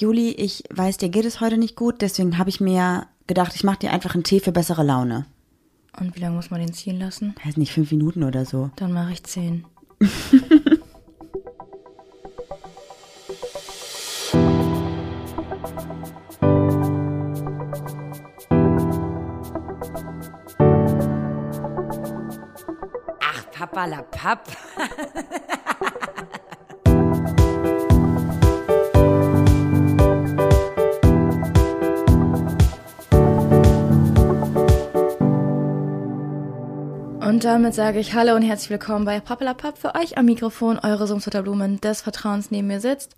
Juli, ich weiß, dir geht es heute nicht gut, deswegen habe ich mir gedacht, ich mache dir einfach einen Tee für bessere Laune. Und wie lange muss man den ziehen lassen? Weiß nicht, fünf Minuten oder so. Dann mache ich zehn. Ach, Papa la Papp. Und damit sage ich Hallo und herzlich willkommen bei Pappelapapp für euch am Mikrofon, eure Sumsfutter Blumen des Vertrauens neben mir sitzt.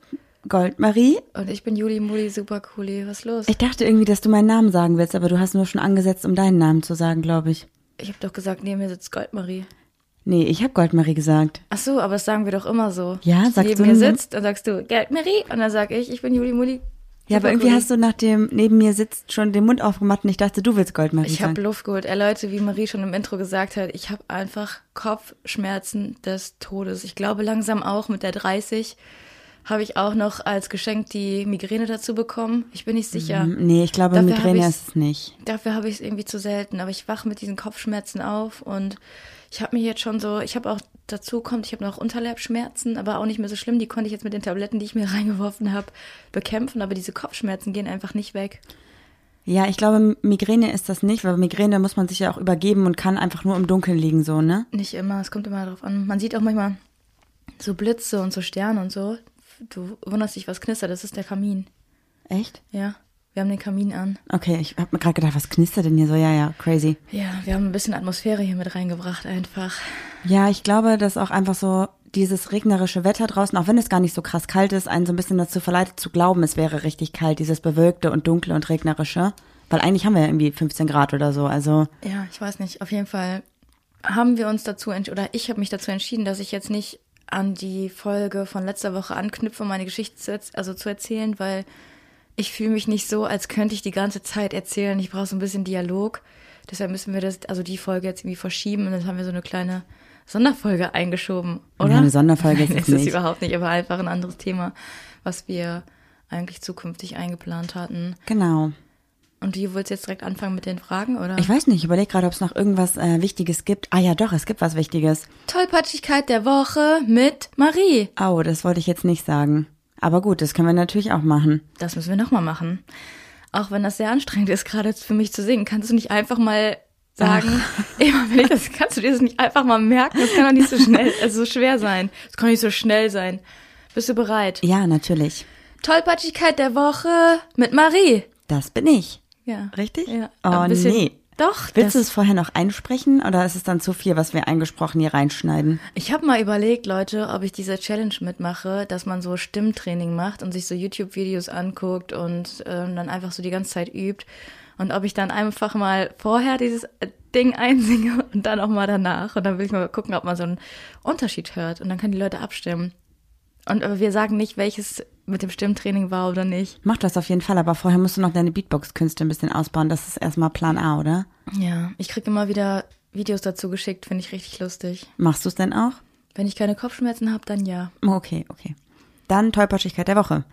Goldmarie? Und ich bin Juli Muli, super cooli. Was ist los? Ich dachte irgendwie, dass du meinen Namen sagen willst, aber du hast nur schon angesetzt, um deinen Namen zu sagen, glaube ich. Ich habe doch gesagt, neben mir sitzt Goldmarie. Nee, ich habe Goldmarie gesagt. Ach so, aber das sagen wir doch immer so. Ja, sagst neben du mir denn- sitzt, dann sagst du Goldmarie und dann sag ich, ich bin Juli Muli. Ja, aber irgendwie hast du nach dem neben mir sitzt schon den Mund aufgemacht und ich dachte, du willst Goldmarie Ich sagen. habe Luft geholt. Ey Leute, wie Marie schon im Intro gesagt hat, ich habe einfach Kopfschmerzen des Todes. Ich glaube langsam auch mit der 30 habe ich auch noch als Geschenk die Migräne dazu bekommen. Ich bin nicht sicher. Nee, ich glaube, Dafür Migräne ist es nicht. Dafür habe ich es irgendwie zu selten. Aber ich wache mit diesen Kopfschmerzen auf und ich habe mir jetzt schon so, ich habe auch dazu kommt, ich habe noch Unterleibschmerzen, aber auch nicht mehr so schlimm. Die konnte ich jetzt mit den Tabletten, die ich mir reingeworfen habe, bekämpfen. Aber diese Kopfschmerzen gehen einfach nicht weg. Ja, ich glaube, Migräne ist das nicht, weil Migräne muss man sich ja auch übergeben und kann einfach nur im Dunkeln liegen, so, ne? Nicht immer, es kommt immer darauf an. Man sieht auch manchmal so Blitze und so Sterne und so. Du wunderst dich, was knistert, das ist der Kamin. Echt? Ja, wir haben den Kamin an. Okay, ich habe mir gerade gedacht, was knistert denn hier so? Ja, ja, crazy. Ja, wir haben ein bisschen Atmosphäre hier mit reingebracht einfach. Ja, ich glaube, dass auch einfach so dieses regnerische Wetter draußen, auch wenn es gar nicht so krass kalt ist, einen so ein bisschen dazu verleitet zu glauben, es wäre richtig kalt, dieses bewölkte und dunkle und regnerische. Weil eigentlich haben wir ja irgendwie 15 Grad oder so, also Ja, ich weiß nicht. Auf jeden Fall haben wir uns dazu ents- oder ich habe mich dazu entschieden, dass ich jetzt nicht an die Folge von letzter Woche anknüpfe, meine Geschichte zu, also zu erzählen, weil ich fühle mich nicht so, als könnte ich die ganze Zeit erzählen. Ich brauche so ein bisschen Dialog. Deshalb müssen wir das, also die Folge jetzt irgendwie verschieben und dann haben wir so eine kleine Sonderfolge eingeschoben, oder? Ja, eine Sonderfolge ist Nein, es ist es nicht. überhaupt nicht, aber einfach ein anderes Thema, was wir eigentlich zukünftig eingeplant hatten. genau. Und du willst jetzt direkt anfangen mit den Fragen, oder? Ich weiß nicht, ich überlege gerade, ob es noch irgendwas äh, Wichtiges gibt. Ah ja, doch, es gibt was Wichtiges. Tollpatschigkeit der Woche mit Marie. Au, das wollte ich jetzt nicht sagen. Aber gut, das können wir natürlich auch machen. Das müssen wir nochmal machen. Auch wenn das sehr anstrengend ist, gerade jetzt für mich zu singen, kannst du nicht einfach mal sagen, immer wenn ich das, kannst du dir das nicht einfach mal merken? Das kann doch nicht so schnell, also so schwer sein. Das kann nicht so schnell sein. Bist du bereit? Ja, natürlich. Tollpatschigkeit der Woche mit Marie. Das bin ich. Ja. Richtig? Ja. Oh, nee. Doch, Willst du es vorher noch einsprechen oder ist es dann zu viel, was wir eingesprochen hier reinschneiden? ich habe mal überlegt, Leute, ob ich diese Challenge mitmache, dass man so Stimmtraining macht und sich so YouTube-Videos anguckt und ähm, dann einfach so die ganze Zeit übt. Und ob ich dann einfach mal vorher dieses äh, Ding einsinge und dann auch mal danach. Und dann will ich mal gucken, ob man so einen Unterschied hört. Und dann können die Leute abstimmen. Und aber wir sagen nicht, welches mit dem Stimmtraining war oder nicht. Mach das auf jeden Fall, aber vorher musst du noch deine Beatbox-Künste ein bisschen ausbauen. Das ist erstmal Plan A, oder? Ja, ich kriege immer wieder Videos dazu geschickt, finde ich richtig lustig. Machst du es denn auch? Wenn ich keine Kopfschmerzen habe, dann ja. Okay, okay. Dann Tollpatschigkeit der Woche.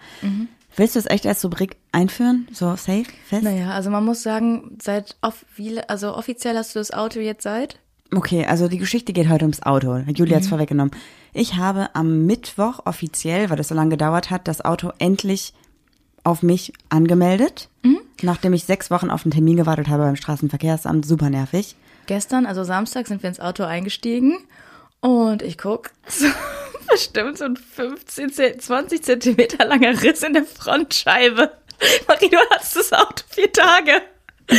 Willst du es echt als Rubrik einführen? So safe, fest? Naja, also man muss sagen, seit off wie, also offiziell hast du das Auto jetzt seit? Okay, also die Geschichte geht heute ums Auto. Julia hat's vorweggenommen. Ich habe am Mittwoch offiziell, weil das so lange gedauert hat, das Auto endlich auf mich angemeldet. Nachdem ich sechs Wochen auf einen Termin gewartet habe beim Straßenverkehrsamt. Super nervig. Gestern, also Samstag, sind wir ins Auto eingestiegen und ich guck, so, bestimmt so ein 15, Zent- 20 Zentimeter langer Riss in der Frontscheibe. Marie, du hast das Auto vier Tage.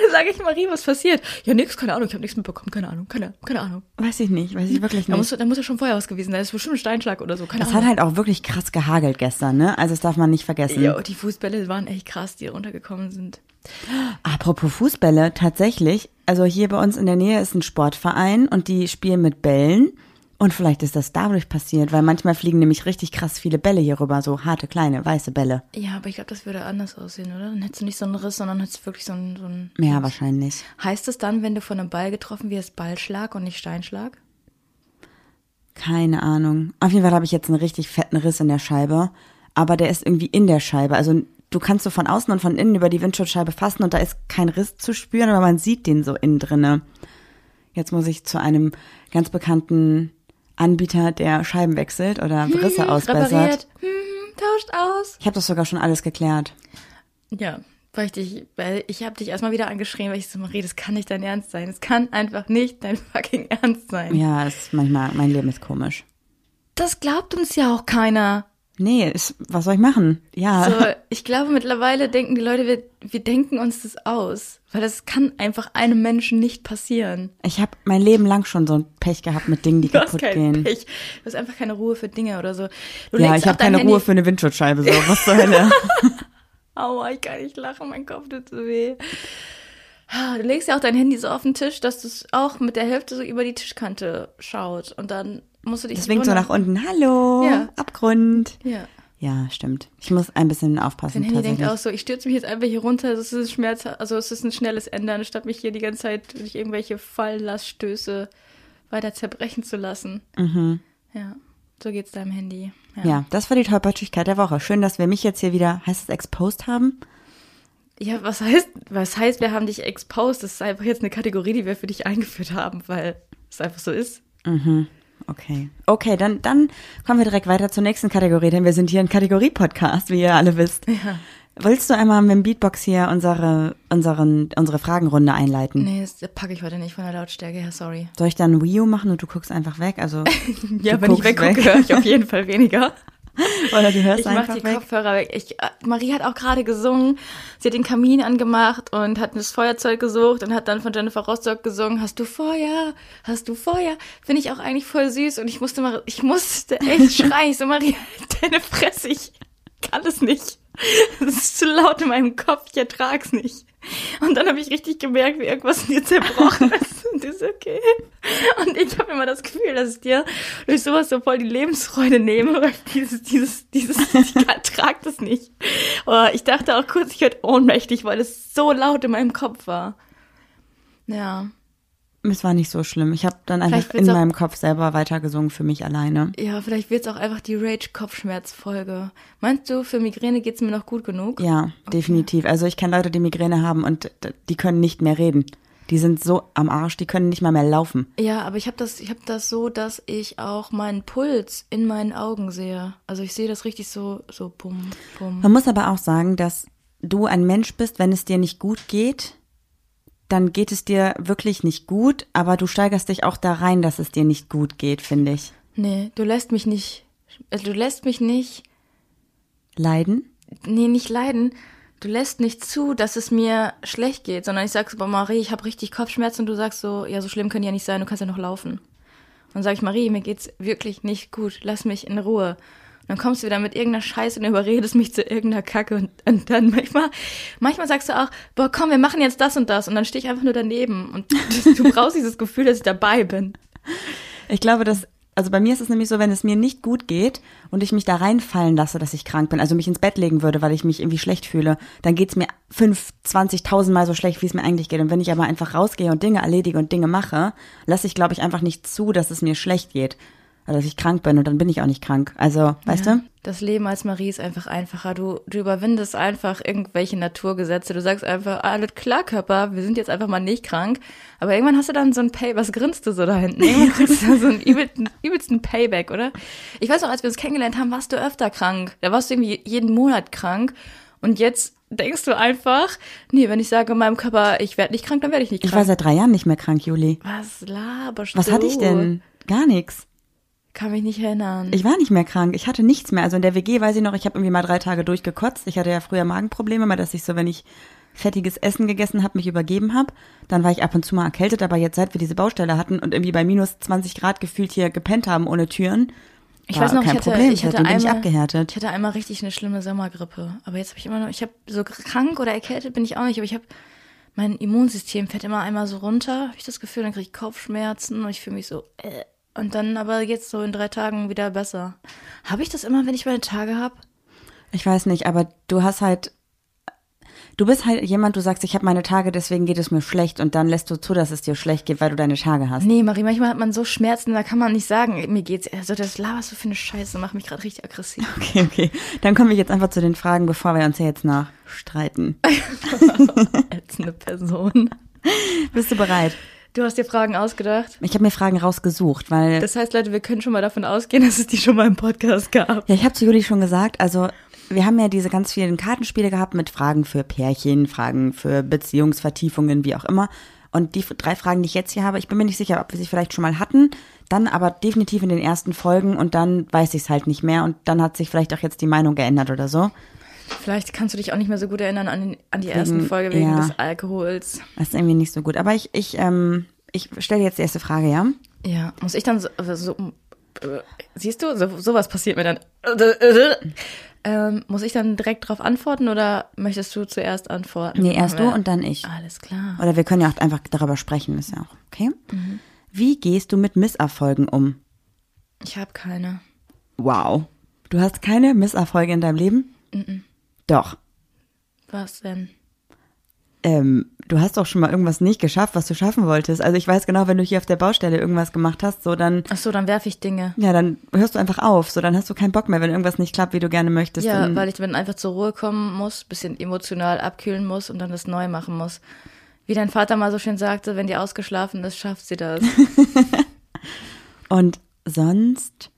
Dann sage ich Marie, was passiert? Ja, nix, keine Ahnung, ich habe nichts mitbekommen, keine Ahnung, keine, keine Ahnung. Weiß ich nicht, weiß ich wirklich Da muss, nicht. da muss er schon vorher was gewesen sein. Das ist bestimmt ein Steinschlag oder so, keine Es Ahnung. hat halt auch wirklich krass gehagelt gestern, ne? Also das darf man nicht vergessen. Jo, die Fußbälle waren echt krass, die runtergekommen sind. Apropos Fußbälle, tatsächlich, also hier bei uns in der Nähe ist ein Sportverein und die spielen mit Bällen. Und vielleicht ist das dadurch passiert, weil manchmal fliegen nämlich richtig krass viele Bälle hier rüber, so harte, kleine, weiße Bälle. Ja, aber ich glaube, das würde anders aussehen, oder? Dann hättest du nicht so einen Riss, sondern hättest wirklich so einen, so einen. Ja, wahrscheinlich. Heißt es dann, wenn du von einem Ball getroffen wirst, Ballschlag und nicht Steinschlag? Keine Ahnung. Auf jeden Fall habe ich jetzt einen richtig fetten Riss in der Scheibe, aber der ist irgendwie in der Scheibe. Also du kannst so von außen und von innen über die Windschutzscheibe fassen und da ist kein Riss zu spüren, aber man sieht den so innen drinne. Jetzt muss ich zu einem ganz bekannten Anbieter, der Scheiben wechselt oder Risse ausbessert. Repariert. Hm, tauscht aus. Ich habe das sogar schon alles geklärt. Ja, weil ich dich, weil ich habe dich erstmal wieder angeschrien, weil ich so, Marie, das kann nicht dein Ernst sein. Es kann einfach nicht dein fucking Ernst sein. Ja, es ist manchmal, mein Leben ist komisch. Das glaubt uns ja auch keiner. Nee, ist, was soll ich machen? Ja. So, ich glaube, mittlerweile denken die Leute, wir, wir denken uns das aus. Weil das kann einfach einem Menschen nicht passieren. Ich habe mein Leben lang schon so ein Pech gehabt mit Dingen, die Du hast kaputt keinen gehen. Pech. Du hast einfach keine Ruhe für Dinge oder so. Du Ja, ich habe keine Handy- Ruhe für eine Windschutzscheibe. So, was zur Hölle? Aua, ich kann nicht lachen, mein Kopf tut so weh. Du legst ja auch dein Handy so auf den Tisch, dass es auch mit der Hälfte so über die Tischkante schaut. Und dann musst du dich Das winkt so nach unten. Hallo, Ja. Abgrund. Ja. Ja, stimmt. Ich muss ein bisschen aufpassen. Dein Handy denkt auch so, ich stürze mich jetzt einfach hier runter, das ist Schmerz, also es ist ein schnelles Ende, anstatt mich hier die ganze Zeit durch irgendwelche Falllaststöße weiter zerbrechen zu lassen. Mhm. Ja, so geht's deinem Handy. Ja, das war die Tollpatschigkeit der Woche. Schön, dass wir mich jetzt hier wieder, heißt es exposed haben? Ja, was heißt, was heißt, wir haben dich exposed? Das ist einfach jetzt eine Kategorie, die wir für dich eingeführt haben, weil es einfach so ist. Okay. Okay, dann, dann kommen wir direkt weiter zur nächsten Kategorie, denn wir sind hier ein Kategorie-Podcast, wie ihr alle wisst. Ja. Willst du einmal mit dem Beatbox hier unsere, unseren, unsere Fragenrunde einleiten? Nee, das packe ich heute nicht von der Lautstärke her, sorry. Soll ich dann Wii U machen und du guckst einfach weg? Also, Ja, wenn ich weggucke, weg. höre ich auf jeden Fall weniger. Oder du hörst Ich mach einfach die weg. Kopfhörer weg. Ich, äh, Marie hat auch gerade gesungen. Sie hat den Kamin angemacht und hat das Feuerzeug gesucht und hat dann von Jennifer Rostock gesungen. Hast du Feuer? Hast du Feuer? Finde ich auch eigentlich voll süß. Und ich musste mal, ich musste echt schreien. Ich so, Marie, halt deine Fresse. Ich kann es nicht. Das ist zu laut in meinem Kopf. Ich ertrag's nicht. Und dann habe ich richtig gemerkt, wie irgendwas in dir zerbrochen ist. Und ist okay. Und ich habe immer das Gefühl, dass ich dir durch sowas so voll die Lebensfreude nehme. Weil dieses, dieses, dieses, ich ertrag das nicht. Aber ich dachte auch kurz, ich werde ohnmächtig, weil es so laut in meinem Kopf war. Ja. Es war nicht so schlimm. Ich habe dann einfach in meinem Kopf selber weitergesungen für mich alleine. Ja, vielleicht wird's auch einfach die Rage-Kopfschmerz-Folge. Meinst du, für Migräne geht's mir noch gut genug? Ja, definitiv. Also ich kenne Leute, die Migräne haben und die können nicht mehr reden. Die sind so am Arsch, die können nicht mal mehr laufen. Ja, aber ich habe das, ich habe das so, dass ich auch meinen Puls in meinen Augen sehe. Also ich sehe das richtig so, so bum, bum. Man muss aber auch sagen, dass du ein Mensch bist, wenn es dir nicht gut geht, dann geht es dir wirklich nicht gut, aber du steigerst dich auch da rein, dass es dir nicht gut geht, finde ich. Nee, du lässt mich nicht, also du lässt mich nicht, Leiden? nee, nicht leiden. Du lässt nicht zu, dass es mir schlecht geht, sondern ich sag so, Marie, ich habe richtig Kopfschmerzen und du sagst so, ja, so schlimm können die ja nicht sein, du kannst ja noch laufen. Und dann sag ich, Marie, mir geht's wirklich nicht gut, lass mich in Ruhe. Dann kommst du wieder mit irgendeiner Scheiße und überredest mich zu irgendeiner Kacke und, und dann manchmal, manchmal sagst du auch, boah, komm, wir machen jetzt das und das und dann stehe ich einfach nur daneben und du brauchst dieses Gefühl, dass ich dabei bin. Ich glaube, dass, also bei mir ist es nämlich so, wenn es mir nicht gut geht und ich mich da reinfallen lasse, dass ich krank bin, also mich ins Bett legen würde, weil ich mich irgendwie schlecht fühle, dann geht's mir fünf, zwanzigtausend Mal so schlecht, wie es mir eigentlich geht. Und wenn ich aber einfach rausgehe und Dinge erledige und Dinge mache, lasse ich, glaube ich, einfach nicht zu, dass es mir schlecht geht. Oder dass ich krank bin und dann bin ich auch nicht krank. Also, weißt du? Das Leben als Marie ist einfach einfacher. Du, du überwindest einfach irgendwelche Naturgesetze. Du sagst einfach, alles klar, Körper, wir sind jetzt einfach mal nicht krank. Aber irgendwann hast du dann so ein Pay, was grinst du so da hinten? Irgendwann kriegst du so einen übelsten, übelsten Payback, oder? Ich weiß noch, als wir uns kennengelernt haben, warst du öfter krank. Da warst du irgendwie jeden Monat krank. Und jetzt denkst du einfach, nee, wenn ich sage meinem Körper, ich werde nicht krank, dann werde ich nicht Ich krank. war seit drei Jahren nicht mehr krank, Juli. was laberst Was du? hatte ich denn? Gar nichts. Kann mich nicht erinnern. Ich war nicht mehr krank. Ich hatte nichts mehr. Also in der WG weiß ich noch, ich habe irgendwie mal drei Tage durchgekotzt. Ich hatte ja früher Magenprobleme, mal dass ich so, wenn ich fettiges Essen gegessen habe, mich übergeben habe. Dann war ich ab und zu mal erkältet, aber jetzt seit wir diese Baustelle hatten und irgendwie bei minus 20 Grad gefühlt hier gepennt haben ohne Türen. Ich war weiß noch, kein ich hatte, Problem. ich hatte Seitdem bin ich einmal, abgehärtet. Ich hatte einmal richtig eine schlimme Sommergrippe. Aber jetzt habe ich immer noch, ich habe so krank oder erkältet bin ich auch nicht, aber ich habe, mein Immunsystem fährt immer einmal so runter, habe ich das Gefühl, dann kriege ich Kopfschmerzen und ich fühle mich so, äh. Und dann aber jetzt so in drei Tagen wieder besser. Habe ich das immer, wenn ich meine Tage habe? Ich weiß nicht, aber du hast halt, Du bist halt jemand, du sagst, ich habe meine Tage, deswegen geht es mir schlecht und dann lässt du zu, dass es dir schlecht geht, weil du deine Tage hast. Nee, Marie, manchmal hat man so Schmerzen, da kann man nicht sagen, mir geht's. Also das laberst du für eine Scheiße, macht mich gerade richtig aggressiv. Okay, okay. Dann komme ich jetzt einfach zu den Fragen, bevor wir uns hier jetzt nach streiten. Als eine Person. Bist du bereit? Du hast dir Fragen ausgedacht. Ich habe mir Fragen rausgesucht, weil Das heißt, Leute, wir können schon mal davon ausgehen, dass es die schon mal im Podcast gab. Ja, ich habe zu Juli schon gesagt, also wir haben ja diese ganz vielen Kartenspiele gehabt mit Fragen für Pärchen, Fragen für Beziehungsvertiefungen, wie auch immer. Und die drei Fragen, die ich jetzt hier habe, ich bin mir nicht sicher, ob wir sie vielleicht schon mal hatten, dann aber definitiv in den ersten Folgen und dann weiß ich es halt nicht mehr und dann hat sich vielleicht auch jetzt die Meinung geändert oder so. Vielleicht kannst du dich auch nicht mehr so gut erinnern an, an die ersten Folge wegen ja. des Alkohols. Das ist irgendwie nicht so gut. Aber ich, ich, ähm, ich stelle jetzt die erste Frage, ja? Ja, muss ich dann so, also so äh, siehst du, so, sowas passiert mir dann. Ähm, muss ich dann direkt drauf antworten oder möchtest du zuerst antworten? Nee, erst du und dann ich. Alles klar. Oder wir können ja auch einfach darüber sprechen, ist ja auch okay. Wie gehst du mit Misserfolgen um? Ich habe keine. Wow. Du hast keine Misserfolge in deinem Leben? Doch. Was denn? Ähm, du hast doch schon mal irgendwas nicht geschafft, was du schaffen wolltest. Also ich weiß genau, wenn du hier auf der Baustelle irgendwas gemacht hast, so dann, Ach so, dann werfe ich Dinge. ja, dann hörst du einfach auf. So dann hast du keinen Bock mehr, wenn irgendwas nicht klappt, wie du gerne möchtest. Ja, weil ich dann einfach zur Ruhe kommen muss, bisschen emotional abkühlen muss und dann das neu machen muss. Wie dein Vater mal so schön sagte, wenn die ausgeschlafen ist, schafft sie das. Und sonst,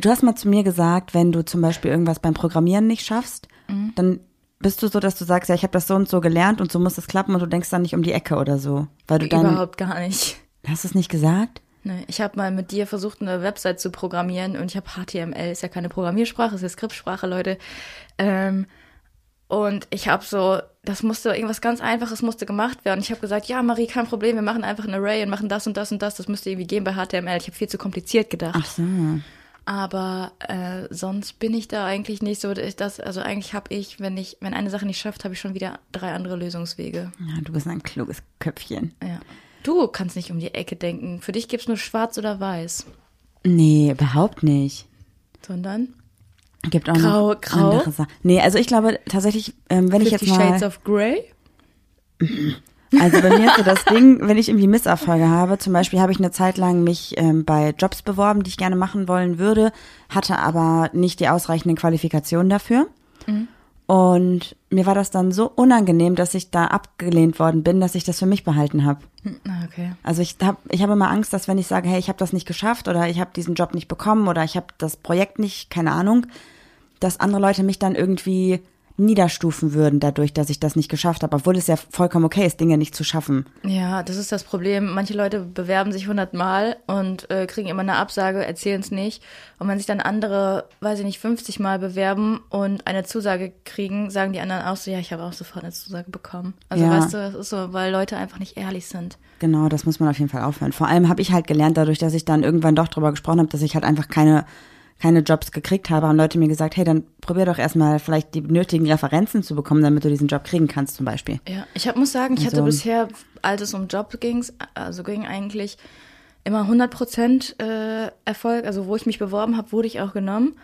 du hast mal zu mir gesagt, wenn du zum Beispiel irgendwas beim Programmieren nicht schaffst, Mhm. dann bist du so, dass du sagst, ja, ich habe das so und so gelernt und so muss es klappen und du denkst dann nicht um die Ecke oder so. Weil du dann, Überhaupt gar nicht. hast du es nicht gesagt? Nee, ich habe mal mit dir versucht, eine Website zu programmieren und ich habe HTML, ist ja keine Programmiersprache, ist ja Skriptsprache, Leute. Ähm, und ich habe so, das musste irgendwas ganz Einfaches musste gemacht werden. Ich habe gesagt, ja, Marie, kein Problem, wir machen einfach ein Array und machen das und das und das. Das müsste irgendwie gehen bei HTML. Ich habe viel zu kompliziert gedacht. Ach so. Aber äh, sonst bin ich da eigentlich nicht so, dass ich das, also eigentlich habe ich, wenn ich, wenn eine Sache nicht schafft, habe ich schon wieder drei andere Lösungswege. Ja, du bist ein kluges Köpfchen. Ja. Du kannst nicht um die Ecke denken. Für dich gibt's nur schwarz oder weiß. Nee, überhaupt nicht. Sondern Gibt auch Grau- noch grau? andere Sachen. Nee, also ich glaube tatsächlich, ähm, wenn ich jetzt Fifty Shades mal, of Grey? also bei mir ist so das Ding, wenn ich irgendwie Misserfolge habe, zum Beispiel habe ich eine Zeit lang mich ähm, bei Jobs beworben, die ich gerne machen wollen würde, hatte aber nicht die ausreichenden Qualifikationen dafür. Und mir war das dann so unangenehm, dass ich da abgelehnt worden bin, dass ich das für mich behalten habe. Hm, ah, okay. Also ich habe ich hab immer Angst, dass wenn ich sage, hey, ich habe das nicht geschafft oder ich habe diesen Job nicht bekommen oder ich habe das Projekt nicht, keine Ahnung, dass andere Leute mich dann irgendwie niederstufen würden dadurch, dass ich das nicht geschafft habe, obwohl es ja vollkommen okay ist, Dinge nicht zu schaffen. Ja, das ist das Problem. Manche Leute bewerben sich hundertmal und äh, kriegen immer eine Absage, erzählen es nicht. Und wenn sich dann andere, weiß ich nicht, 50 Mal bewerben und eine Zusage kriegen, sagen die anderen auch so, ja, ich habe auch sofort eine Zusage bekommen. Also Ja. weißt du, das ist so, weil Leute einfach nicht ehrlich sind. Genau, das muss man auf jeden Fall aufhören. Vor allem habe ich halt gelernt, dadurch, dass ich dann irgendwann doch drüber gesprochen habe, dass ich halt einfach keine keine Jobs gekriegt habe, haben Leute mir gesagt, hey, dann probier doch erstmal vielleicht die nötigen Referenzen zu bekommen, damit du diesen Job kriegen kannst zum Beispiel. Ja, ich hab, muss sagen, ich hatte Also- bisher, als es um Job ging, also ging eigentlich immer 100 Prozent äh, Erfolg. Also wo ich mich beworben habe, wurde ich auch genommen.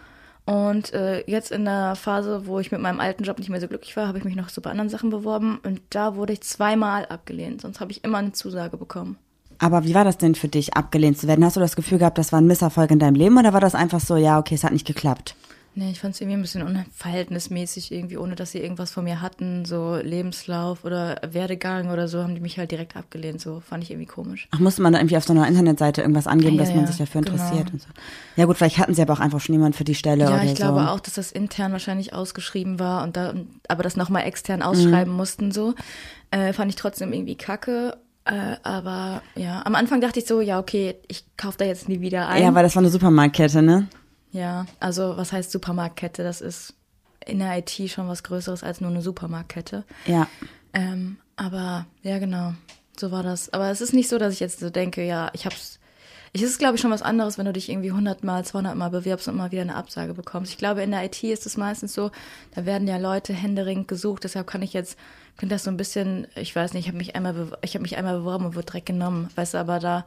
Und äh, jetzt in der Phase, wo ich mit meinem alten Job nicht mehr so glücklich war, habe ich mich noch so bei anderen Sachen beworben. Und da wurde ich zweimal abgelehnt. Sonst habe ich immer eine Zusage bekommen. Aber wie war das denn für dich, abgelehnt zu werden? Hast du das Gefühl gehabt, das war ein Misserfolg in deinem Leben oder war das einfach so, ja, okay, es hat nicht geklappt? Nee, ich fand es irgendwie ein bisschen unverhältnismäßig, irgendwie, ohne dass sie irgendwas von mir hatten. So Lebenslauf oder Werdegang oder so, haben die mich halt direkt abgelehnt. So fand ich irgendwie komisch. Ach, musste man da irgendwie auf so einer Internetseite irgendwas angeben, Ja, dass man ja, sich dafür genau. interessiert und so? Ja gut, vielleicht hatten sie aber auch einfach schon jemand für die Stelle Ja, oder ich so. glaube auch, dass das intern wahrscheinlich ausgeschrieben war und da, aber das nochmal Mhm. extern ausschreiben mussten so. Äh, fand ich trotzdem irgendwie kacke. Äh, aber ja, am Anfang dachte ich so, ja, okay, ich kaufe da jetzt nie wieder ein. Ja, weil das war eine Supermarktkette, ne? ja, also was heißt Supermarktkette? Das ist in der IT schon was Größeres als nur eine Supermarktkette. Ja. Ähm, aber ja, genau, so war das. Aber es ist nicht so, dass ich jetzt so denke, ja, ich hab's. Ich es ist, glaube ich, schon was anderes, wenn du dich irgendwie 100 Mal, 200 Mal bewirbst und mal wieder eine Absage bekommst. Ich glaube, in der IT ist es meistens so, da werden ja Leute händeringend gesucht. Deshalb kann ich jetzt, könnte das so ein bisschen, ich weiß nicht, ich habe mich einmal, ich habe mich einmal beworben und wurde direkt genommen. Weißt du, aber da,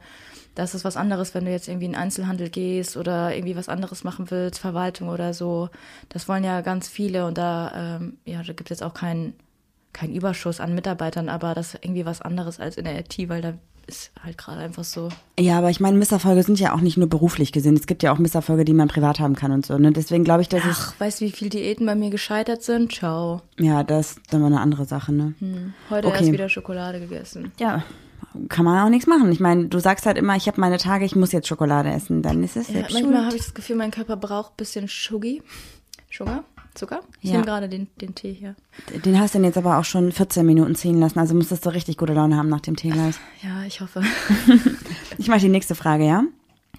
das ist was anderes, wenn du jetzt irgendwie in Einzelhandel gehst oder irgendwie was anderes machen willst, Verwaltung oder so. Das wollen ja ganz viele und da, ähm, ja, da gibt es jetzt auch keinen kein Überschuss an Mitarbeitern, aber das ist irgendwie was anderes als in der IT, weil da ist halt gerade einfach so. Ja, aber ich meine, Misserfolge sind ja auch nicht nur beruflich gesehen. Es gibt ja auch Misserfolge, die man privat haben kann und so. Ne? Deswegen glaube ich, dass. Ach, weißt du, wie viele Diäten bei mir gescheitert sind? Ciao. Ja, das ist dann mal eine andere Sache, ne? Heute Okay. erst wieder Schokolade gegessen. Ja, kann man auch nichts machen. Ich meine, du sagst halt immer, ich habe meine Tage, ich muss jetzt Schokolade essen. Dann ist es Ja, manchmal habe ich das Gefühl, mein Körper braucht ein bisschen Sugi. Sugar? Zucker? Ich Ja. nehme gerade den, den Tee hier. Den hast du denn jetzt aber auch schon 14 Minuten ziehen lassen. Also musstest du richtig gute Laune haben nach dem Tee gleich. Ja, ich hoffe. Ich mache die nächste Frage, ja?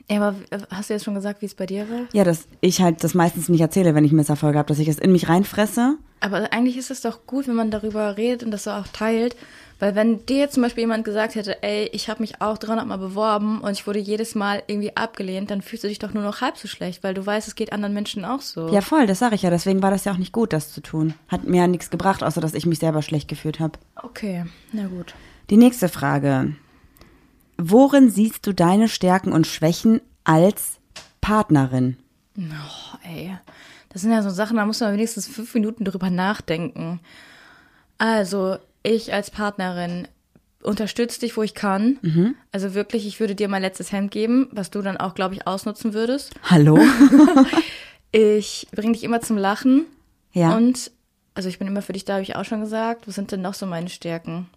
Ja, aber hast du jetzt schon gesagt, wie es bei dir war? Ja, dass ich halt das meistens nicht erzähle, wenn ich Misserfolge habe, dass ich es in mich reinfresse. Aber eigentlich ist es doch gut, wenn man darüber redet und das so auch teilt. Weil wenn dir jetzt zum Beispiel jemand gesagt hätte, ey, ich habe mich auch 300 Mal beworben und ich wurde jedes Mal irgendwie abgelehnt, dann fühlst du dich doch nur noch halb so schlecht, weil du weißt, es geht anderen Menschen auch so. Ja, voll, das sage ich ja. Deswegen war das ja auch nicht gut, das zu tun. Hat mir ja nichts gebracht, außer dass ich mich selber schlecht gefühlt habe. Okay, na gut. Die nächste Frage. Worin siehst du deine Stärken und Schwächen als Partnerin? Oh, ey. Das sind ja so Sachen, da muss man wenigstens fünf Minuten drüber nachdenken. Also, ich als Partnerin unterstütze dich, wo ich kann. Mhm. Also wirklich, ich würde dir mein letztes Hemd geben, was du dann auch, glaube ich, ausnutzen würdest. Hallo? Ich bringe dich immer zum Lachen. Ja. Und, also ich bin immer für dich da, habe ich auch schon gesagt. Was sind denn noch so meine Stärken?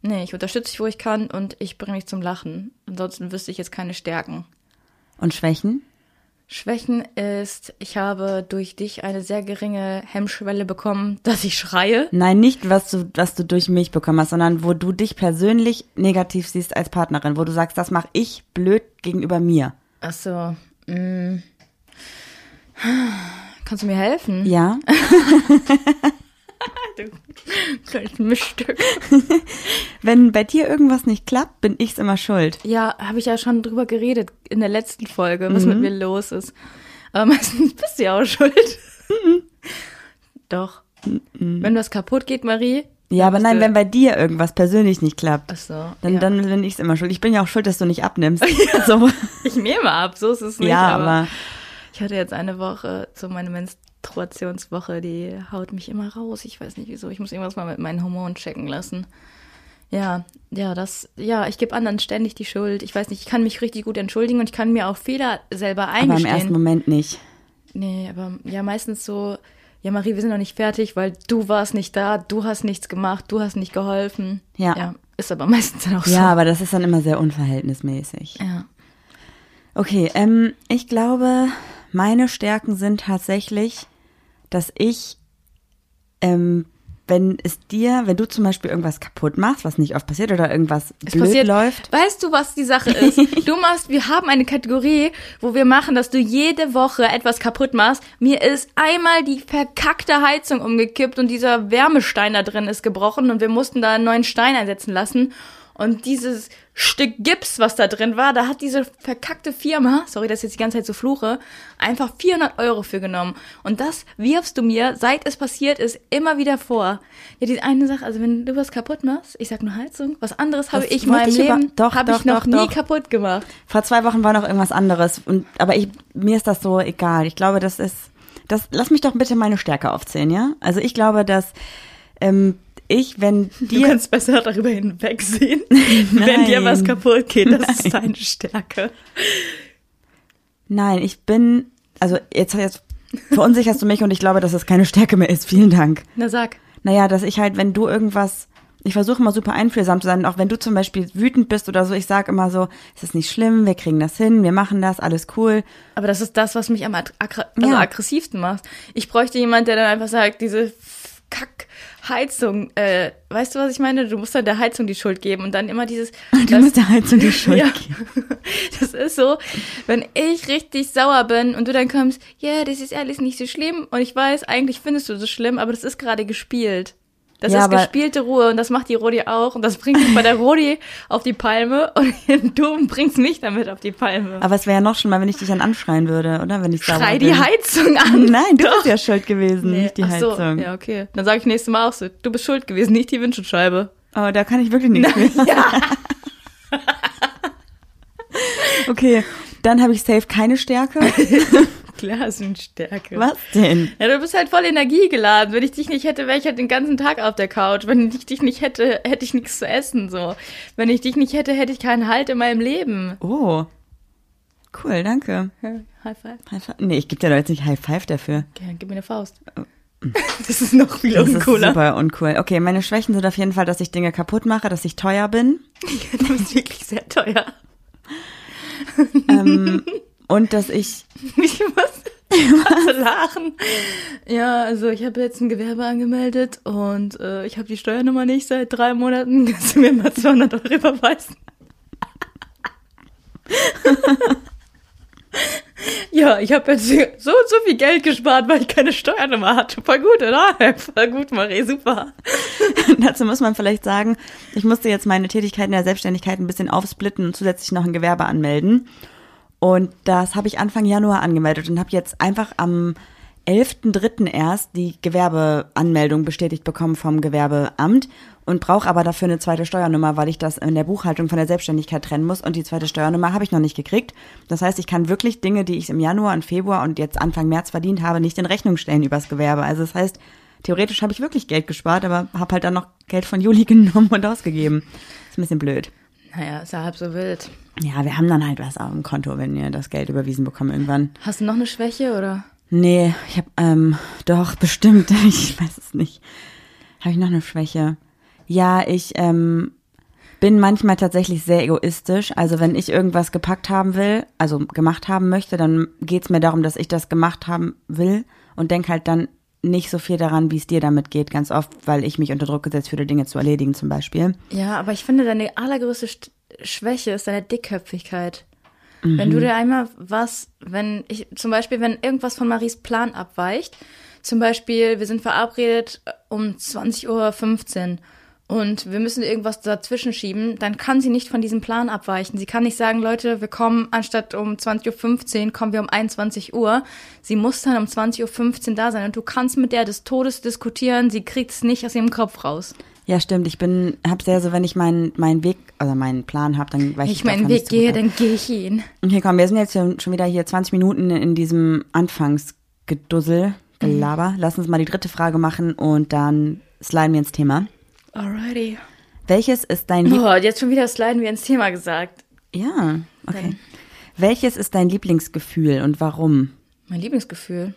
Nee, ich unterstütze dich, wo ich kann und ich bringe dich zum Lachen. Ansonsten wüsste ich jetzt keine Stärken. Und Schwächen? Schwächen ist, ich habe durch dich eine sehr geringe Hemmschwelle bekommen, dass ich schreie. Nein, nicht, was du, was du durch mich bekommen hast, sondern wo du dich persönlich negativ siehst als Partnerin, wo du sagst, das mache ich blöd gegenüber mir. Ach so. mm. Kannst du mir helfen? Ja? Du kleines Mischstück. Wenn bei dir irgendwas nicht klappt, bin ich's immer schuld. Ja, habe ich ja schon drüber geredet in der letzten Folge, was mit mir los ist. Aber meistens bist du ja auch schuld. Doch. Wenn was kaputt geht, Marie. Ja, aber nein, wenn bei dir irgendwas persönlich nicht klappt, Ach so. dann, ja. dann bin ich's immer schuld. Ich bin ja auch schuld, dass du nicht abnimmst. So. Ich nehme ab, so ist es nicht. Ja, aber Ich hatte jetzt eine Woche, so meine Menstruationswoche, die haut mich immer raus. Ich weiß nicht wieso. Ich muss irgendwas mal mit meinen Hormonen checken lassen. Ja, ja, das, ja, ich gebe anderen ständig die Schuld. Ich weiß nicht, ich kann mich richtig gut entschuldigen und ich kann mir auch Fehler selber aber im eingestehen. ersten Moment nicht. Nee, aber ja, meistens so, ja, Marie, wir sind noch nicht fertig, weil du warst nicht da, du hast nichts gemacht, du hast nicht geholfen. Ja. Ja, ist aber meistens dann auch so. Ja, aber das ist dann immer sehr unverhältnismäßig. Ja. Okay, ähm, ich glaube, meine Stärken sind tatsächlich, dass ich, ähm, wenn es dir, wenn du zum Beispiel irgendwas kaputt machst, was nicht oft passiert oder irgendwas Es blöd passiert, läuft, Weißt du, was die Sache ist? Du machst, wir haben eine Kategorie, wo wir machen, dass du jede Woche etwas kaputt machst. Mir ist einmal die verkackte Heizung umgekippt und dieser Wärmestein da drin ist gebrochen und wir mussten da einen neuen Stein einsetzen lassen. Und dieses Stück Gips, was da drin war, da hat diese verkackte Firma, sorry, dass ich jetzt die ganze Zeit so fluche, einfach 400 Euro für genommen. Und das wirfst du mir, seit es passiert ist, immer wieder vor. Ja, die eine Sache, also wenn du was kaputt machst, ich sag nur Heizung, was anderes habe ich in meinem ich Leben, doch, habe ich noch doch, nie doch. kaputt gemacht. vor zwei Wochen war noch irgendwas anderes. Und, aber ich, mir ist das so egal. Ich glaube, das ist, das, lass mich doch bitte meine Stärke aufzählen, ja? Also ich glaube, dass, ähm, ich, wenn dir, besser darüber hinwegsehen, wenn dir was kaputt geht. Das ist deine Stärke. nein, ich bin, also jetzt, jetzt verunsicherst du mich und ich glaube, dass es keine Stärke mehr ist. Vielen Dank. Na sag. Naja, dass ich halt, wenn du irgendwas, ich versuche immer super einfühlsam zu sein, auch wenn du zum Beispiel wütend bist oder so, ich sag immer so, es ist nicht schlimm, wir kriegen das hin, wir machen das, alles cool. Aber das ist das, was mich am also Ja. aggressivsten macht. Ich bräuchte jemand, der dann einfach sagt, diese Kack-Heizung, äh, weißt du, was ich meine? Du musst dann der Heizung die Schuld geben und dann immer dieses. Du das- musst der Heizung die Schuld ja. geben. Das ist so, wenn ich richtig sauer bin und du dann kommst, ja, das ist alles nicht so schlimm und ich weiß, eigentlich findest du das schlimm, aber das ist gerade gespielt. Das Ja, ist gespielte Ruhe und das macht die Rodi auch und das bringt mich bei der Rodi auf die Palme und du bringst mich damit auf die Palme. Aber es wäre ja noch schon mal, wenn ich dich dann anschreien würde, oder? Wenn ich sauer Schrei bin. die Heizung an. Nein, du bist ja schuld gewesen, nicht die Ach so, Heizung. ja, okay. Dann sage ich nächstes Mal auch so, du bist schuld gewesen, nicht die Windschutzscheibe. Oh, da kann ich wirklich nichts mehr. Okay, dann habe ich safe keine Stärke. Blasenstärke. Was denn? Ja, du bist halt voll energiegeladen. Wenn ich dich nicht hätte, wäre ich halt den ganzen Tag auf der Couch. Wenn ich dich nicht hätte, hätte ich nichts zu essen, so. Wenn ich dich nicht hätte, hätte ich keinen Halt in meinem Leben. Oh. Cool, danke. Ja, High five. High five. Nee, ich gebe dir doch jetzt nicht High Five dafür. Okay, gib mir eine Faust. Das ist noch viel Das ist uncooler. super uncool. Okay, meine Schwächen sind auf jeden Fall, dass ich Dinge kaputt mache, dass ich teuer bin Du bist wirklich sehr teuer. ähm, und dass ich Ich muss also lachen. Ja, also ich habe jetzt ein Gewerbe angemeldet und äh, ich habe die Steuernummer nicht seit drei Monaten. Kannst du mir mal 200 Euro überweisen? ja, ich habe jetzt so und so viel Geld gespart, weil ich keine Steuernummer hatte. Voll gut, oder? Voll gut, Marie, super. Dazu muss man vielleicht sagen, ich musste jetzt meine Tätigkeiten der Selbstständigkeit ein bisschen aufsplitten und zusätzlich noch ein Gewerbe anmelden. Und das habe ich Anfang Januar angemeldet und habe jetzt einfach am 11.3. erst die Gewerbeanmeldung bestätigt bekommen vom Gewerbeamt und brauche aber dafür eine zweite Steuernummer, weil ich das in der Buchhaltung von der Selbstständigkeit trennen muss und die zweite Steuernummer habe ich noch nicht gekriegt. Das heißt, ich kann wirklich Dinge, die ich im Januar und Februar und jetzt Anfang März verdient habe, nicht in Rechnung stellen übers Gewerbe. Also das heißt, theoretisch habe ich wirklich Geld gespart, aber habe halt dann noch Geld von Juli genommen und ausgegeben. Ist ein bisschen blöd. Naja, ist ja halb so wild. Ja, wir haben dann halt was auf dem Konto, wenn wir das Geld überwiesen bekommen irgendwann. Hast du noch eine Schwäche oder? Nee, ich habe ähm, doch bestimmt, ich weiß es nicht. Habe ich noch eine Schwäche? Ja, ich ähm, bin manchmal tatsächlich sehr egoistisch. Also wenn ich irgendwas gepackt haben will, also gemacht haben möchte, dann geht's mir darum, dass ich das gemacht haben will und denk halt dann nicht so viel daran, wie es dir damit geht, ganz oft, weil ich mich unter Druck gesetzt fühle, Dinge zu erledigen zum Beispiel. Ja, aber ich finde, deine allergrößte Schwäche ist deine Dickköpfigkeit. Wenn du dir einmal was, wenn ich, zum Beispiel, wenn irgendwas von Maries Plan abweicht, zum Beispiel, wir sind verabredet um 20.15 Uhr und wir müssen irgendwas dazwischen schieben, dann kann sie nicht von diesem Plan abweichen. Sie kann nicht sagen, Leute, wir kommen anstatt um 20.15 Uhr, kommen wir um 21 Uhr. Sie muss dann um 20.15 Uhr da sein und du kannst mit der des Todes diskutieren, sie kriegt es nicht aus ihrem Kopf raus. Ja, stimmt. Ich bin, hab sehr so, wenn ich meinen meinen Weg, also meinen Plan habe, dann weiß ich Ich meinen Weg gehe, dann gehe ich ihn. Okay, komm, wir sind jetzt schon wieder hier 20 Minuten in diesem Anfangsgedussel, Gelaber. Lass uns mal die dritte Frage machen und dann sliden wir ins Thema. Alrighty. Welches ist dein Lieb Boah, jetzt schon wieder sliden wir ins Thema gesagt. Ja, okay. Welches ist dein Lieblingsgefühl und warum? Mein Lieblingsgefühl.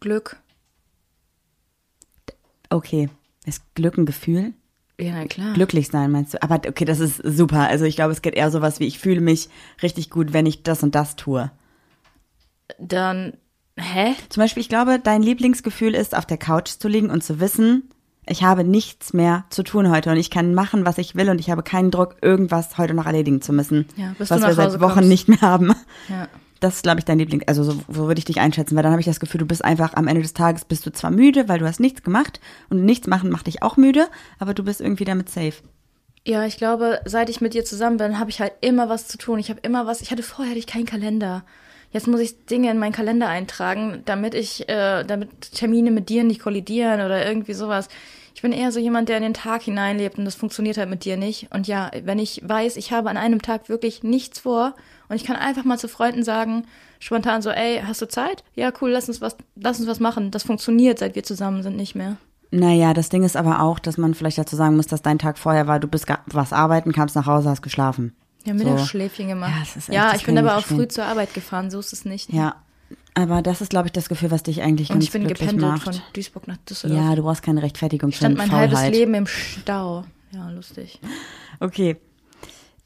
Glück. Okay, ist Glück ein Gefühl? Ja, na klar. Glücklich sein, meinst du? Aber okay, das ist super. Also ich glaube, es geht eher sowas wie, ich fühle mich richtig gut, wenn ich das und das tue. Dann, hä? Zum Beispiel, ich glaube, dein Lieblingsgefühl ist, auf der Couch zu liegen und zu wissen, ich habe nichts mehr zu tun heute und ich kann machen, was ich will und ich habe keinen Druck, irgendwas heute noch erledigen zu müssen. Ja, bis was wir nach seit Hause Wochen kommst. nicht mehr haben. Ja. Das ist, glaube ich, dein Liebling. Also so, so würde ich dich einschätzen, weil dann habe ich das Gefühl, du bist einfach am Ende des Tages bist du zwar müde, weil du hast nichts gemacht und nichts machen macht dich auch müde, aber du bist irgendwie damit safe. Ja, ich glaube, seit ich mit dir zusammen bin, habe ich halt immer was zu tun. Ich habe immer was. Ich hatte vorher hatte ich keinen Kalender. Jetzt muss ich Dinge in meinen Kalender eintragen, damit ich, äh, damit Termine mit dir nicht kollidieren oder irgendwie sowas. Ich bin eher so jemand, der in den Tag hineinlebt und das funktioniert halt mit dir nicht. Und ja, wenn ich weiß, ich habe an einem Tag wirklich nichts vor und ich kann einfach mal zu Freunden sagen, spontan so, ey, hast du Zeit? Ja, cool, lass uns was, lass uns was machen. Das funktioniert, seit wir zusammen sind, nicht mehr. Naja, das Ding ist aber auch, dass man vielleicht dazu sagen muss, dass dein Tag vorher war, du bist was arbeiten, kamst nach Hause, hast geschlafen. Ja, mit So. der Schläfchen gemacht. Ja, das ist echt- ja ich bin aber auch früh zur Arbeit gefahren, so ist es nicht. Ja. Aber das ist, glaube ich, das Gefühl, was dich eigentlich Und ganz ich bin glücklich gependelt macht. von Duisburg nach Düsseldorf. ja, du brauchst keine Rechtfertigung ich stand mein Faulheit. halbes Leben im Stau. Ja, lustig. Okay.